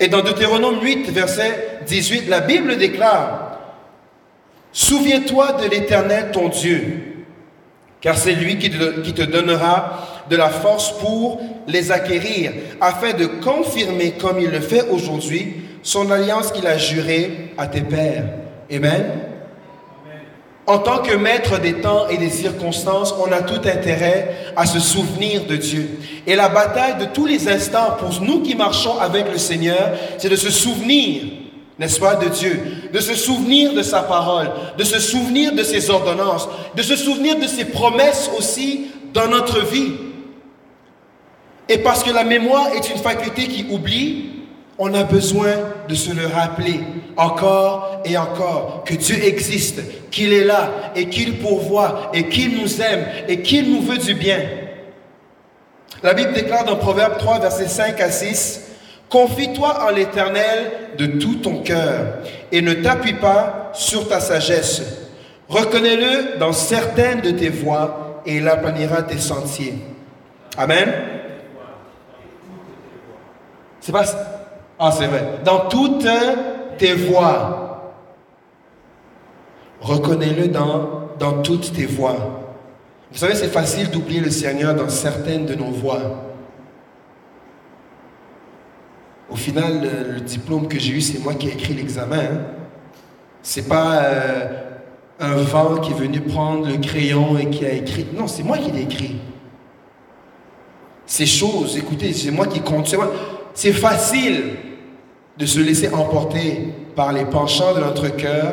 Speaker 1: Et dans Deutéronome 8, verset 18, la Bible déclare, Souviens-toi de l'Éternel ton Dieu, car c'est lui qui te, donnera de la force pour les acquérir, afin de confirmer, comme il le fait aujourd'hui, son alliance qu'il a jurée à tes pères. Amen. En tant que maître des temps et des circonstances, on a tout intérêt à se souvenir de Dieu. Et la bataille de tous les instants pour nous qui marchons avec le Seigneur, c'est de se souvenir n'est-ce pas, de Dieu, de se souvenir de sa parole, de se souvenir de ses ordonnances, de se souvenir de ses promesses aussi dans notre vie. Et parce que la mémoire est une faculté qui oublie, on a besoin de se le rappeler encore et encore que Dieu existe, qu'il est là et qu'il pourvoit et qu'il nous aime et qu'il nous veut du bien. La Bible déclare dans Proverbe 3, versets 5 à 6, Confie-toi en l'Éternel de tout ton cœur et ne t'appuie pas sur ta sagesse. Reconnais-le dans certaines de tes voies et il aplanira tes sentiers. Amen. C'est pas Ah, c'est vrai. Dans toutes tes voies. Reconnais-le dans, dans toutes tes voies. Vous savez, c'est facile d'oublier le Seigneur dans certaines de nos voies. Au final, le, diplôme que j'ai eu, c'est moi qui ai écrit l'examen. Hein. C'est pas euh, un vent qui est venu prendre le crayon et qui a écrit. Non, c'est moi qui l'ai écrit. Ces choses, écoutez, c'est moi qui compte. C'est facile de se laisser emporter par les penchants de notre cœur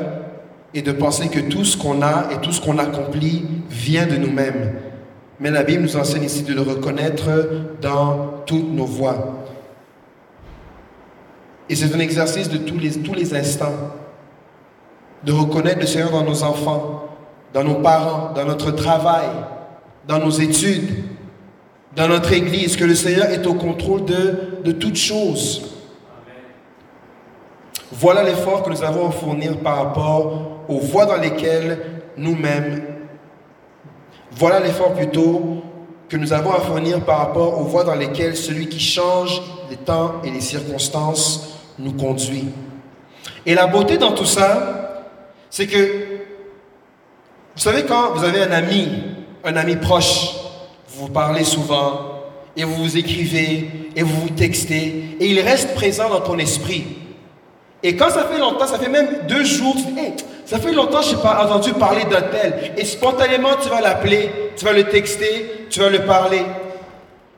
Speaker 1: et de penser que tout ce qu'on a et tout ce qu'on accomplit vient de nous-mêmes. Mais la Bible nous enseigne ici de le reconnaître dans toutes nos voies. Et c'est un exercice de tous les, instants. De reconnaître le Seigneur dans nos enfants, dans nos parents, dans notre travail, dans nos études, dans notre Église, que le Seigneur est au contrôle de toutes choses. Voilà l'effort que nous avons à fournir par rapport aux voies dans lesquelles nous-mêmes, voilà l'effort plutôt que nous avons à fournir par rapport aux voies dans lesquelles celui qui change les temps et les circonstances nous conduit. Et la beauté dans tout ça, c'est que, vous savez, quand vous avez un ami, un ami proche, vous vous parlez souvent, et vous vous écrivez, et vous vous textez, et il reste présent dans ton esprit. Et quand ça fait longtemps, ça fait même deux jours, tu ça fait longtemps que je n'ai pas entendu parler d'un tel. Et spontanément, tu vas l'appeler, tu vas le texter, tu vas le parler.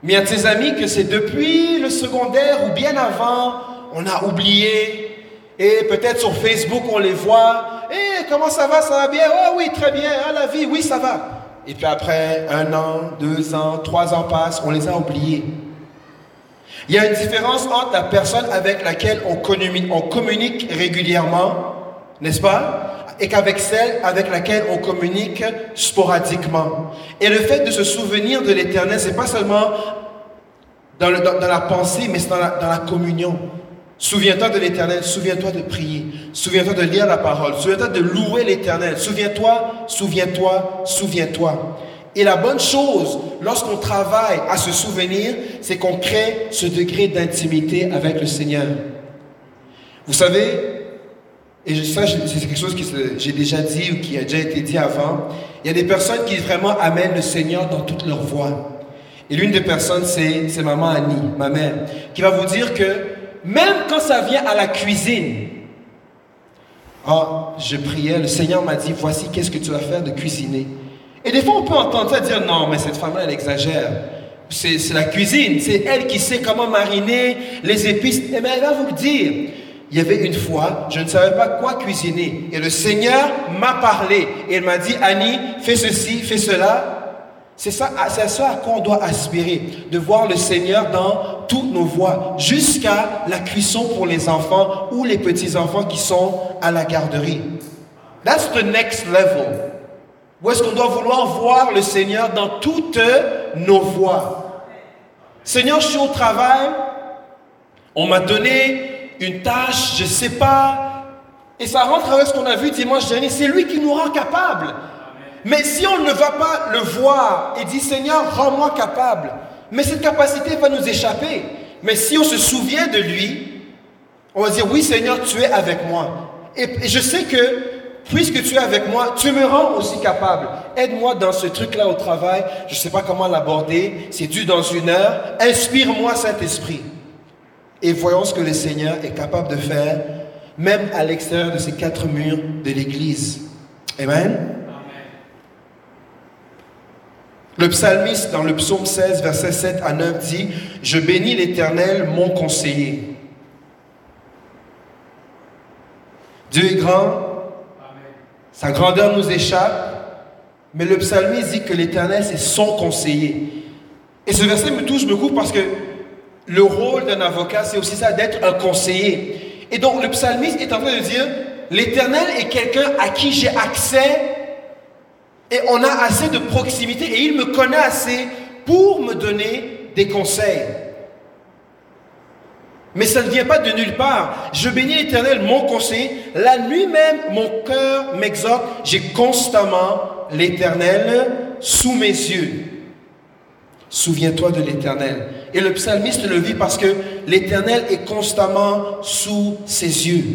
Speaker 1: Mais a tes amis que c'est depuis le secondaire ou bien avant, on a oublié. Et peut-être sur Facebook, on les voit. Eh, comment ça va? Ça va bien? Oh oui, très bien. Ah, la vie, oui, ça va. Et puis après, un an, deux ans, trois ans passent, on les a oubliés. Il y a une différence entre la personne avec laquelle on communique, régulièrement, n'est-ce pas Et qu'avec celle avec laquelle on communique sporadiquement. Et le fait de se souvenir de l'éternel, c'est pas seulement dans, la pensée, mais c'est dans la communion. Souviens-toi de l'Éternel, souviens-toi de prier, souviens-toi de lire la parole, souviens-toi de louer l'Éternel, souviens-toi, souviens-toi, souviens-toi. Et la bonne chose, lorsqu'on travaille à se souvenir, c'est qu'on crée ce degré d'intimité avec le Seigneur. Vous savez, et ça c'est quelque chose que j'ai déjà dit ou qui a déjà été dit avant, il y a des personnes qui vraiment amènent le Seigneur dans toutes leurs voies. Et l'une des personnes, c'est maman Annie, ma mère, qui va vous dire que même quand ça vient à la cuisine, Ah, je priais, le Seigneur m'a dit, voici qu'est-ce que tu vas faire de cuisiner. Et des fois, on peut entendre ça dire, non, mais cette femme-là, elle exagère. C'est la cuisine, c'est elle qui sait comment mariner les épices. Eh bien, elle va vous le dire. Il y avait une fois, je ne savais pas quoi cuisiner. Et le Seigneur m'a parlé. Et il m'a dit, Annie, fais ceci, fais cela. C'est ça, à ça à quoi on doit aspirer, de voir le Seigneur dans toutes nos voies, jusqu'à la cuisson pour les enfants ou les petits-enfants qui sont à la garderie. That's the next level. Où est-ce qu'on doit vouloir voir le Seigneur dans toutes nos voies? Seigneur, je suis au travail, on m'a donné une tâche, je ne sais pas, et ça rentre avec ce qu'on a vu dimanche dernier, c'est lui qui nous rend capables. Mais si on ne va pas le voir et dit Seigneur, rends-moi capable, mais cette capacité va nous échapper. Mais si on se souvient de lui, on va dire oui Seigneur, tu es avec moi. Et, je sais que puisque tu es avec moi, tu me rends aussi capable. Aide-moi dans ce truc-là au travail. Je ne sais pas comment l'aborder. C'est dû dans une heure. Inspire-moi Saint-Esprit. Et voyons ce que le Seigneur est capable de faire, même à l'extérieur de ces quatre murs de l'Église. Amen. Le psalmiste dans le psaume 16, verset 7 à 9 dit, Je bénis l'Éternel, mon conseiller. Dieu est grand, sa grandeur nous échappe, mais le psalmiste dit que l'Éternel, c'est son conseiller. Et ce verset me touche beaucoup parce que le rôle d'un avocat, c'est aussi ça, d'être un conseiller. Et donc le psalmiste est en train de dire, l'Éternel est quelqu'un à qui j'ai accès et on a assez de proximité et il me connaît assez pour me donner des conseils. Mais ça ne vient pas de nulle part. Je bénis l'Éternel, mon conseil. La nuit même, mon cœur m'exhorte. J'ai constamment l'Éternel sous mes yeux. Souviens-toi de l'Éternel. Et le psalmiste le vit parce que l'Éternel est constamment sous ses yeux.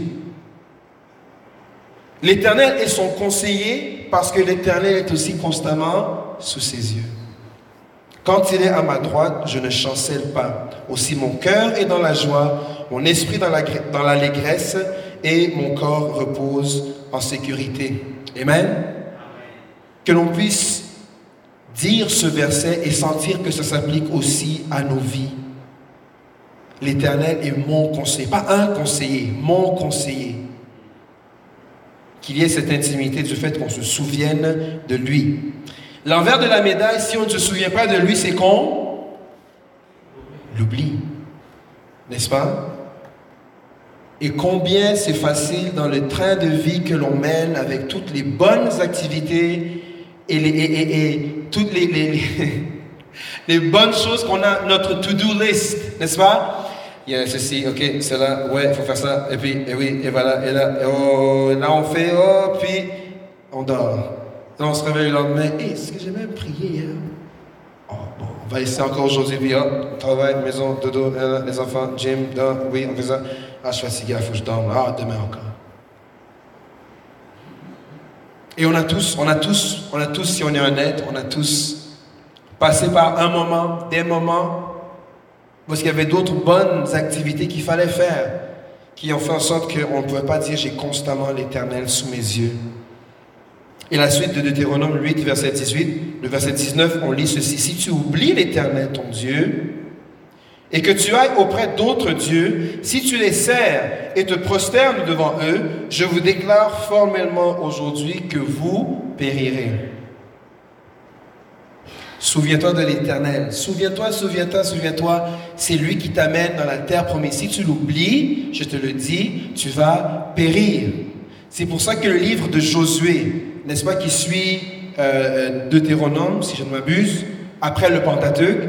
Speaker 1: L'Éternel est son conseiller parce que l'Éternel est aussi constamment sous ses yeux. Quand il est à ma droite, je ne chancelle pas. Aussi mon cœur est dans la joie, mon esprit dans l'allégresse et mon corps repose en sécurité. Amen. Que l'on puisse dire ce verset et sentir que ça s'applique aussi à nos vies. L'Éternel est mon conseiller, pas un conseiller, mon conseiller qu'il y ait cette intimité du fait qu'on se souvienne de lui. L'envers de la médaille, si on ne se souvient pas de lui, c'est qu'on l'oublie. N'est-ce pas? Et combien c'est facile dans le train de vie que l'on mène avec toutes les bonnes activités et, les, toutes les, les, bonnes choses qu'on a, notre to-do list, n'est-ce pas? Il y a ceci, ok, c'est là, ouais, il faut faire ça, et puis, et oui, et voilà, et là, et oh, là on fait, oh, puis on dort. Là on se réveille le lendemain, hé, est-ce que j'ai même prié hier Oh, bon, on va essayer encore aujourd'hui, puis oh, travail, maison, dodo, les enfants, gym, là, oui, on fait ça. Ah, je suis fatigué, il faut que je dorme, ah, demain encore. Et on a tous, on a tous, on a tous, si on est honnête, on a tous passé par un moment, des moments parce qu'il y avait d'autres bonnes activités qu'il fallait faire, qui ont fait en sorte qu'on ne pouvait pas dire j'ai constamment l'Éternel sous mes yeux. Et la suite de Deutéronome 8, verset 18, le verset 19, on lit ceci. Si tu oublies l'Éternel, ton Dieu, et que tu ailles auprès d'autres dieux, si tu les sers et te prosternes devant eux, je vous déclare formellement aujourd'hui que vous périrez. Souviens-toi de l'Éternel. Souviens-toi, souviens-toi, souviens-toi. C'est lui qui t'amène dans la terre promise. Si tu l'oublies, je te le dis, tu vas périr. C'est pour ça que le livre de Josué, n'est-ce pas, qui suit euh, Deutéronome, si je ne m'abuse, après le Pentateuque,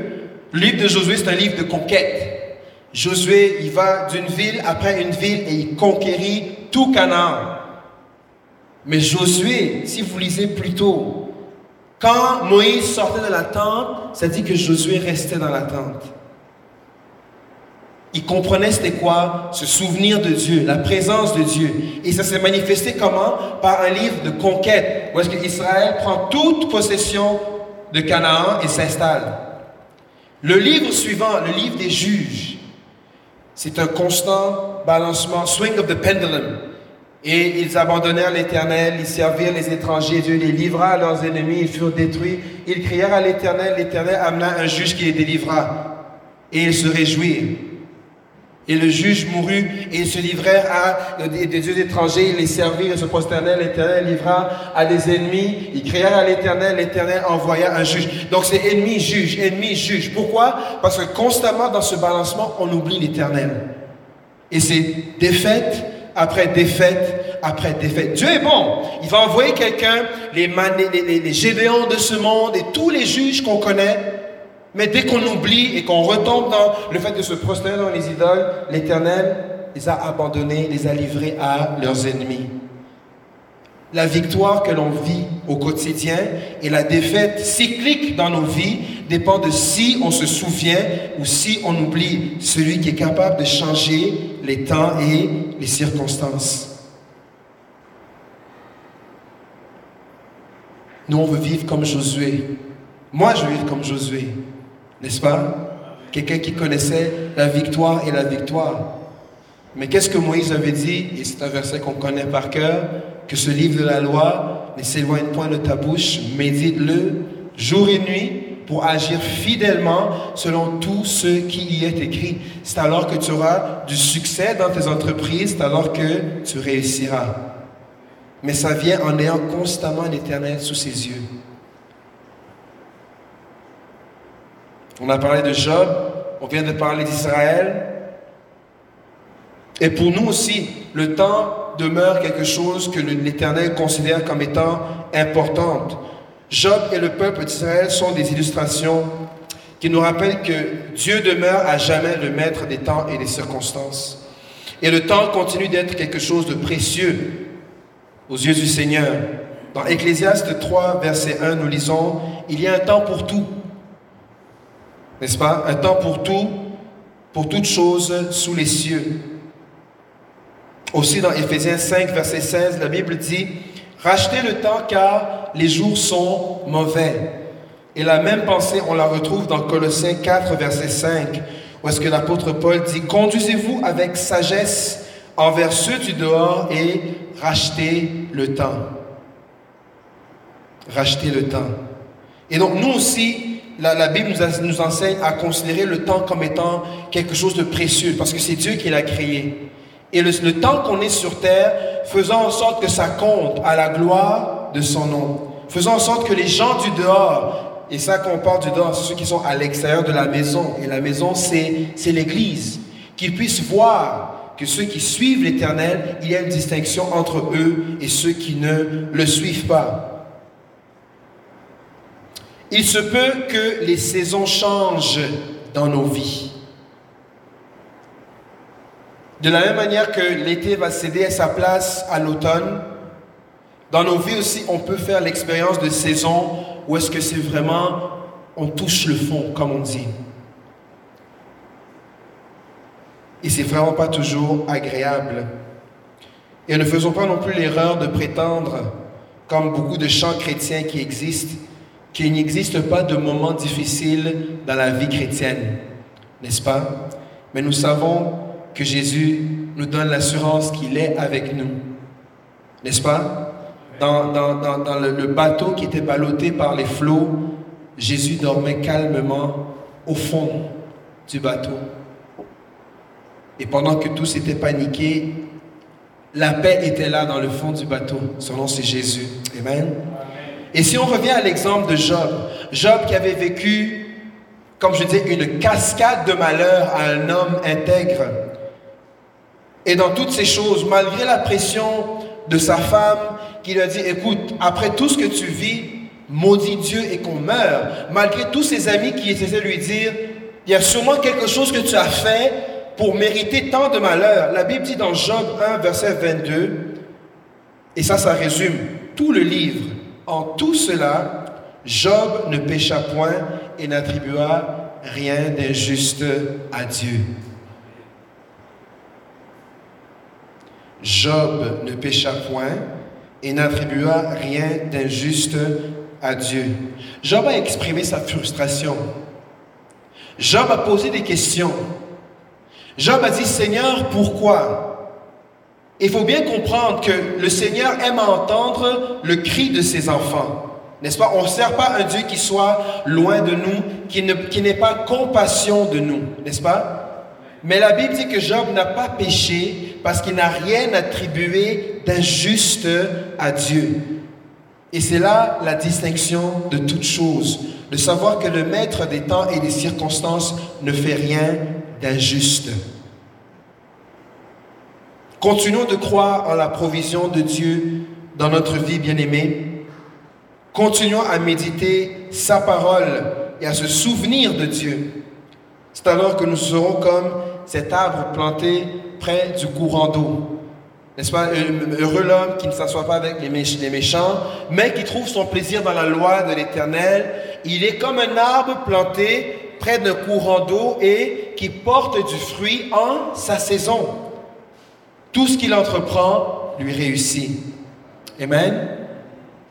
Speaker 1: le livre de Josué, c'est un livre de conquête. Josué, il va d'une ville après une ville et il conquérit tout Canaan. Mais Josué, si vous lisez plutôt quand Moïse sortait de la tente, ça dit que Josué restait dans la tente. Il comprenait c'était quoi se souvenir de Dieu, la présence de Dieu. Et ça s'est manifesté comment? Par un livre de conquête, où est-ce qu'Israël prend toute possession de Canaan et s'installe. Le livre suivant, le livre des juges, c'est un constant balancement, swing of the pendulum. Et ils abandonnèrent l'Éternel, ils servirent les étrangers, Dieu les livra à leurs ennemis, ils furent détruits. Ils crièrent à l'Éternel, l'Éternel amena un juge qui les délivra. Et ils se réjouirent. Et le juge mourut, et ils se livrèrent à des, dieux étrangers, ils les servirent, ils se prosternèrent, l'Éternel livra à des ennemis, ils crièrent à l'Éternel, l'Éternel envoya un juge. Donc c'est ennemi, juge, ennemi, juge. Pourquoi? Parce que constamment dans ce balancement, on oublie l'Éternel. Et c'est défaite après défaite après défaite. Dieu est bon. Il va envoyer quelqu'un, les, les, les, gédéons de ce monde et tous les juges qu'on connaît. Mais dès qu'on oublie et qu'on retombe dans le fait de se prosterner dans les idoles, l'Éternel les a abandonnés, les a livrés à leurs ennemis. La victoire que l'on vit au quotidien et la défaite cyclique dans nos vies dépend de si on se souvient ou si on oublie celui qui est capable de changer les temps et les circonstances. Nous, on veut vivre comme Josué. Moi, je veux vivre comme Josué. N'est-ce pas? Quelqu'un qui connaissait la victoire et la victoire. Mais qu'est-ce que Moïse avait dit? Et c'est un verset qu'on connaît par cœur que ce livre de la loi ne s'éloigne point de ta bouche, médite-le jour et nuit pour agir fidèlement selon tout ce qui y est écrit. C'est alors que tu auras du succès dans tes entreprises, c'est alors que tu réussiras. Mais ça vient en ayant constamment l'Éternel sous ses yeux. On a parlé de Job, on vient de parler d'Israël. Et pour nous aussi, le temps demeure quelque chose que l'Éternel considère comme étant importante. Job et le peuple d'Israël sont des illustrations qui nous rappellent que Dieu demeure à jamais le maître des temps et des circonstances. Et le temps continue d'être quelque chose de précieux aux yeux du Seigneur. Dans Ecclésiaste 3, verset 1, nous lisons, Il y a un temps pour tout. N'est-ce pas? Un temps pour tout, pour toutes choses sous les cieux. Aussi dans Éphésiens 5, verset 16, la Bible dit, Rachetez le temps car les jours sont mauvais. Et la même pensée, on la retrouve dans Colossiens 4, verset 5, où est-ce que l'apôtre Paul dit, Conduisez-vous avec sagesse envers ceux du dehors et rachetez le temps. Rachetez le temps. Et donc nous aussi, la, Bible nous, enseigne à considérer le temps comme étant quelque chose de précieux, parce que c'est Dieu qui l'a créé. Et le, temps qu'on est sur terre, faisons en sorte que ça compte à la gloire de son nom. Faisons en sorte que les gens du dehors, et ça qu'on parle du dehors, c'est ceux qui sont à l'extérieur de la maison, et la maison c'est l'Église, qu'ils puissent voir que ceux qui suivent l'Éternel, il y a une distinction entre eux et ceux qui ne le suivent pas. Il se peut que les saisons changent dans nos vies. De la même manière que l'été va céder à sa place à l'automne, dans nos vies aussi, on peut faire l'expérience de saisons où est-ce que c'est vraiment, on touche le fond, comme on dit. Et c'est vraiment pas toujours agréable. Et ne faisons pas non plus l'erreur de prétendre, comme beaucoup de chants chrétiens qui existent, qu'il n'existe pas de moments difficiles dans la vie chrétienne, n'est-ce pas? Mais nous savons que Jésus nous donne l'assurance qu'il est avec nous, n'est-ce pas? Dans, le, bateau qui était ballotté par les flots, Jésus dormait calmement au fond du bateau. Et pendant que tous étaient paniqués, la paix était là dans le fond du bateau. Son nom c'est Jésus. Amen. Et si on revient à l'exemple de Job, Job qui avait vécu, comme je disais, une cascade de malheurs à un homme intègre. Et dans toutes ces choses, malgré la pression de sa femme qui lui a dit, écoute, après tout ce que tu vis, maudit Dieu et qu'on meure, malgré tous ses amis qui essaient de lui dire, il y a sûrement quelque chose que tu as fait pour mériter tant de malheurs. La Bible dit dans Job 1, verset 22, et ça, ça résume tout le livre. En tout cela, Job ne pécha point et n'attribua rien d'injuste à Dieu. Job ne pécha point et n'attribua rien d'injuste à Dieu. Job a exprimé sa frustration. Job a posé des questions. Job a dit, Seigneur, pourquoi Il faut bien comprendre que le Seigneur aime entendre le cri de ses enfants. N'est-ce pas? On ne sert pas un Dieu qui soit loin de nous, qui, ne, qui n'ait pas compassion de nous. N'est-ce pas? Mais la Bible dit que Job n'a pas péché parce qu'il n'a rien attribué d'injuste à Dieu. Et c'est là la distinction de toute chose, de savoir que le maître des temps et des circonstances ne fait rien d'injuste. Continuons de croire en la provision de Dieu dans notre vie bien-aimée. Continuons à méditer sa parole et à se souvenir de Dieu. C'est alors que nous serons comme cet arbre planté près du courant d'eau. N'est-ce pas? Heureux l'homme qui ne s'assoit pas avec les méchants, mais qui trouve son plaisir dans la loi de l'Éternel. Il est comme un arbre planté près d'un courant d'eau et qui porte du fruit en sa saison. Tout ce qu'il entreprend lui réussit. Amen.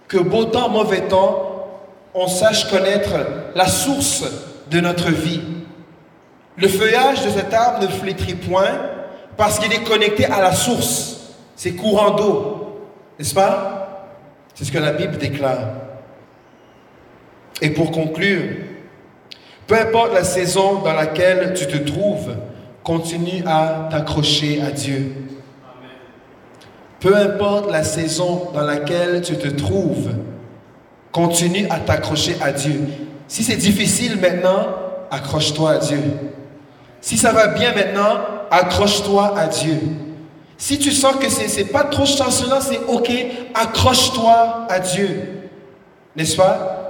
Speaker 1: Que beau temps, mauvais temps, on sache connaître la source de notre vie. Le feuillage de cet arbre ne flétrit point parce qu'il est connecté à la source. C'est courant d'eau. N'est-ce pas? C'est ce que la Bible déclare. Et pour conclure, peu importe la saison dans laquelle tu te trouves, continue à t'accrocher à Dieu. Peu importe la saison dans laquelle tu te trouves, continue à t'accrocher à Dieu. Si c'est difficile maintenant, accroche-toi à Dieu. Si ça va bien maintenant, accroche-toi à Dieu. Si tu sens que c'est n'est pas trop chancelant, c'est ok, accroche-toi à Dieu. N'est-ce pas?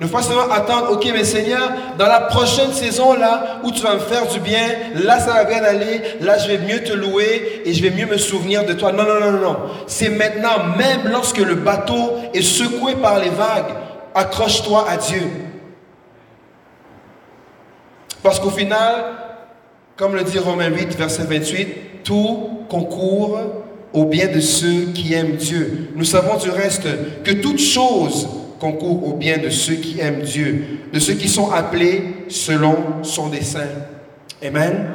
Speaker 1: Ne pas seulement attendre, ok, mais Seigneur, dans la prochaine saison, là, où tu vas me faire du bien, là, ça va bien aller, là, je vais mieux te louer et je vais mieux me souvenir de toi. Non, non, non, non. C'est maintenant, même lorsque le bateau est secoué par les vagues, accroche-toi à Dieu. Parce qu'au final, comme le dit Romains 8, verset 28, tout concourt au bien de ceux qui aiment Dieu. Nous savons du reste que toute chose concourt au bien de ceux qui aiment Dieu, de ceux qui sont appelés selon son dessein. Amen.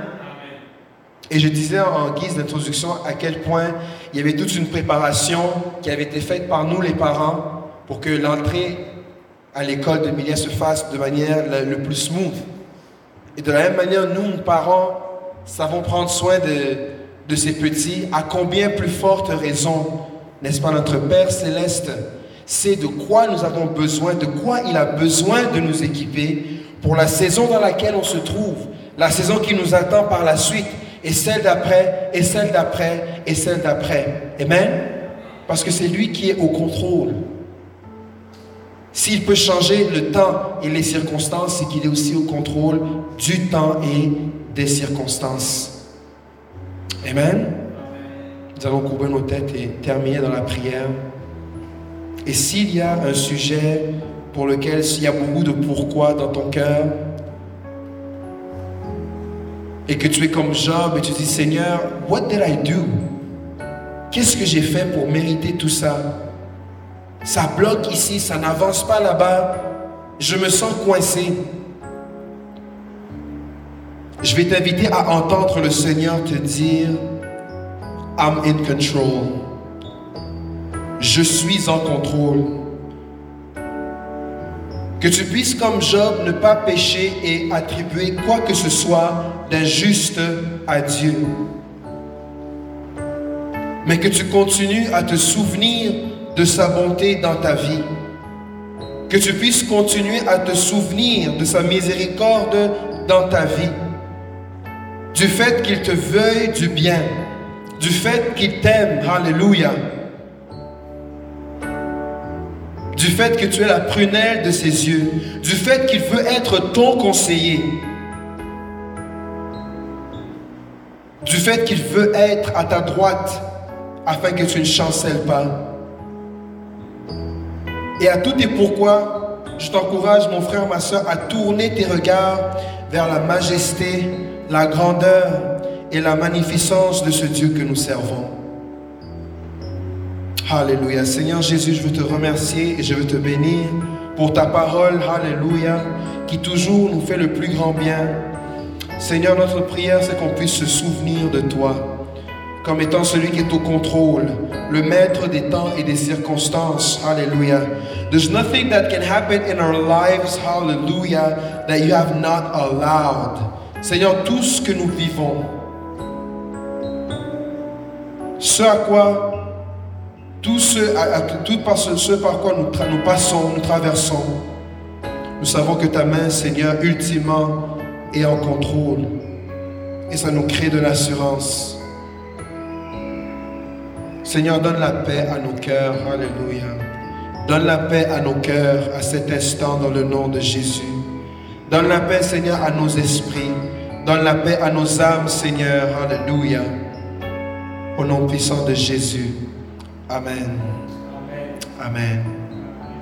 Speaker 1: Et je disais en guise d'introduction à quel point il y avait toute une préparation qui avait été faite par nous les parents pour que l'entrée à l'école de Milia se fasse de manière le plus smooth. Et de la même manière, nous, parents, savons prendre soin de, de ces petits, à combien plus forte raison, n'est-ce pas, notre Père céleste c'est de quoi nous avons besoin, de quoi il a besoin de nous équiper pour la saison dans laquelle on se trouve, la saison qui nous attend par la suite, et celle d'après, et celle d'après, et celle d'après. Amen? Parce que c'est lui qui est au contrôle. S'il peut changer le temps et les circonstances, c'est qu'il est aussi au contrôle du temps et des circonstances. Amen? Nous allons courber nos têtes et terminer dans la prière. Et s'il y a un sujet pour lequel il y a beaucoup de pourquoi dans ton cœur, et que tu es comme Job et tu dis Seigneur, what did I do? Qu'est-ce que j'ai fait pour mériter tout ça? Ça bloque ici, ça n'avance pas là-bas. Je me sens coincé. Je vais t'inviter à entendre le Seigneur te dire, I'm in control je suis en contrôle. Que tu puisses, comme Job, ne pas pécher et attribuer quoi que ce soit d'injuste à Dieu. Mais que tu continues à te souvenir de sa bonté dans ta vie. Que tu puisses continuer à te souvenir de sa miséricorde dans ta vie. Du fait qu'il te veuille du bien. Du fait qu'il t'aime. Alléluia du fait que tu es la prunelle de ses yeux, du fait qu'il veut être ton conseiller, du fait qu'il veut être à ta droite afin que tu ne chancelles pas. Et à tout et pourquoi, je t'encourage, mon frère, ma soeur, à tourner tes regards vers la majesté, la grandeur et la magnificence de ce Dieu que nous servons. Alléluia. Seigneur Jésus, je veux te remercier et je veux te bénir pour ta parole. Alléluia. Qui toujours nous fait le plus grand bien. Seigneur, notre prière, c'est qu'on puisse se souvenir de toi. comme étant celui qui est au contrôle, le maître des temps et des circonstances. Alléluia. There's nothing that can happen in our lives, hallelujah, that you have not allowed. Seigneur, tout ce que nous vivons, ce à quoi, tout ce, à, par quoi nous passons, nous traversons, nous savons que ta main, Seigneur, ultimement est en contrôle. Et ça nous crée de l'assurance. Seigneur, donne la paix à nos cœurs. Alléluia. Donne la paix à nos cœurs à cet instant dans le nom de Jésus. Donne la paix, Seigneur, à nos esprits. Donne la paix à nos âmes, Seigneur. Alléluia. Au nom puissant de Jésus. Amen. Amen.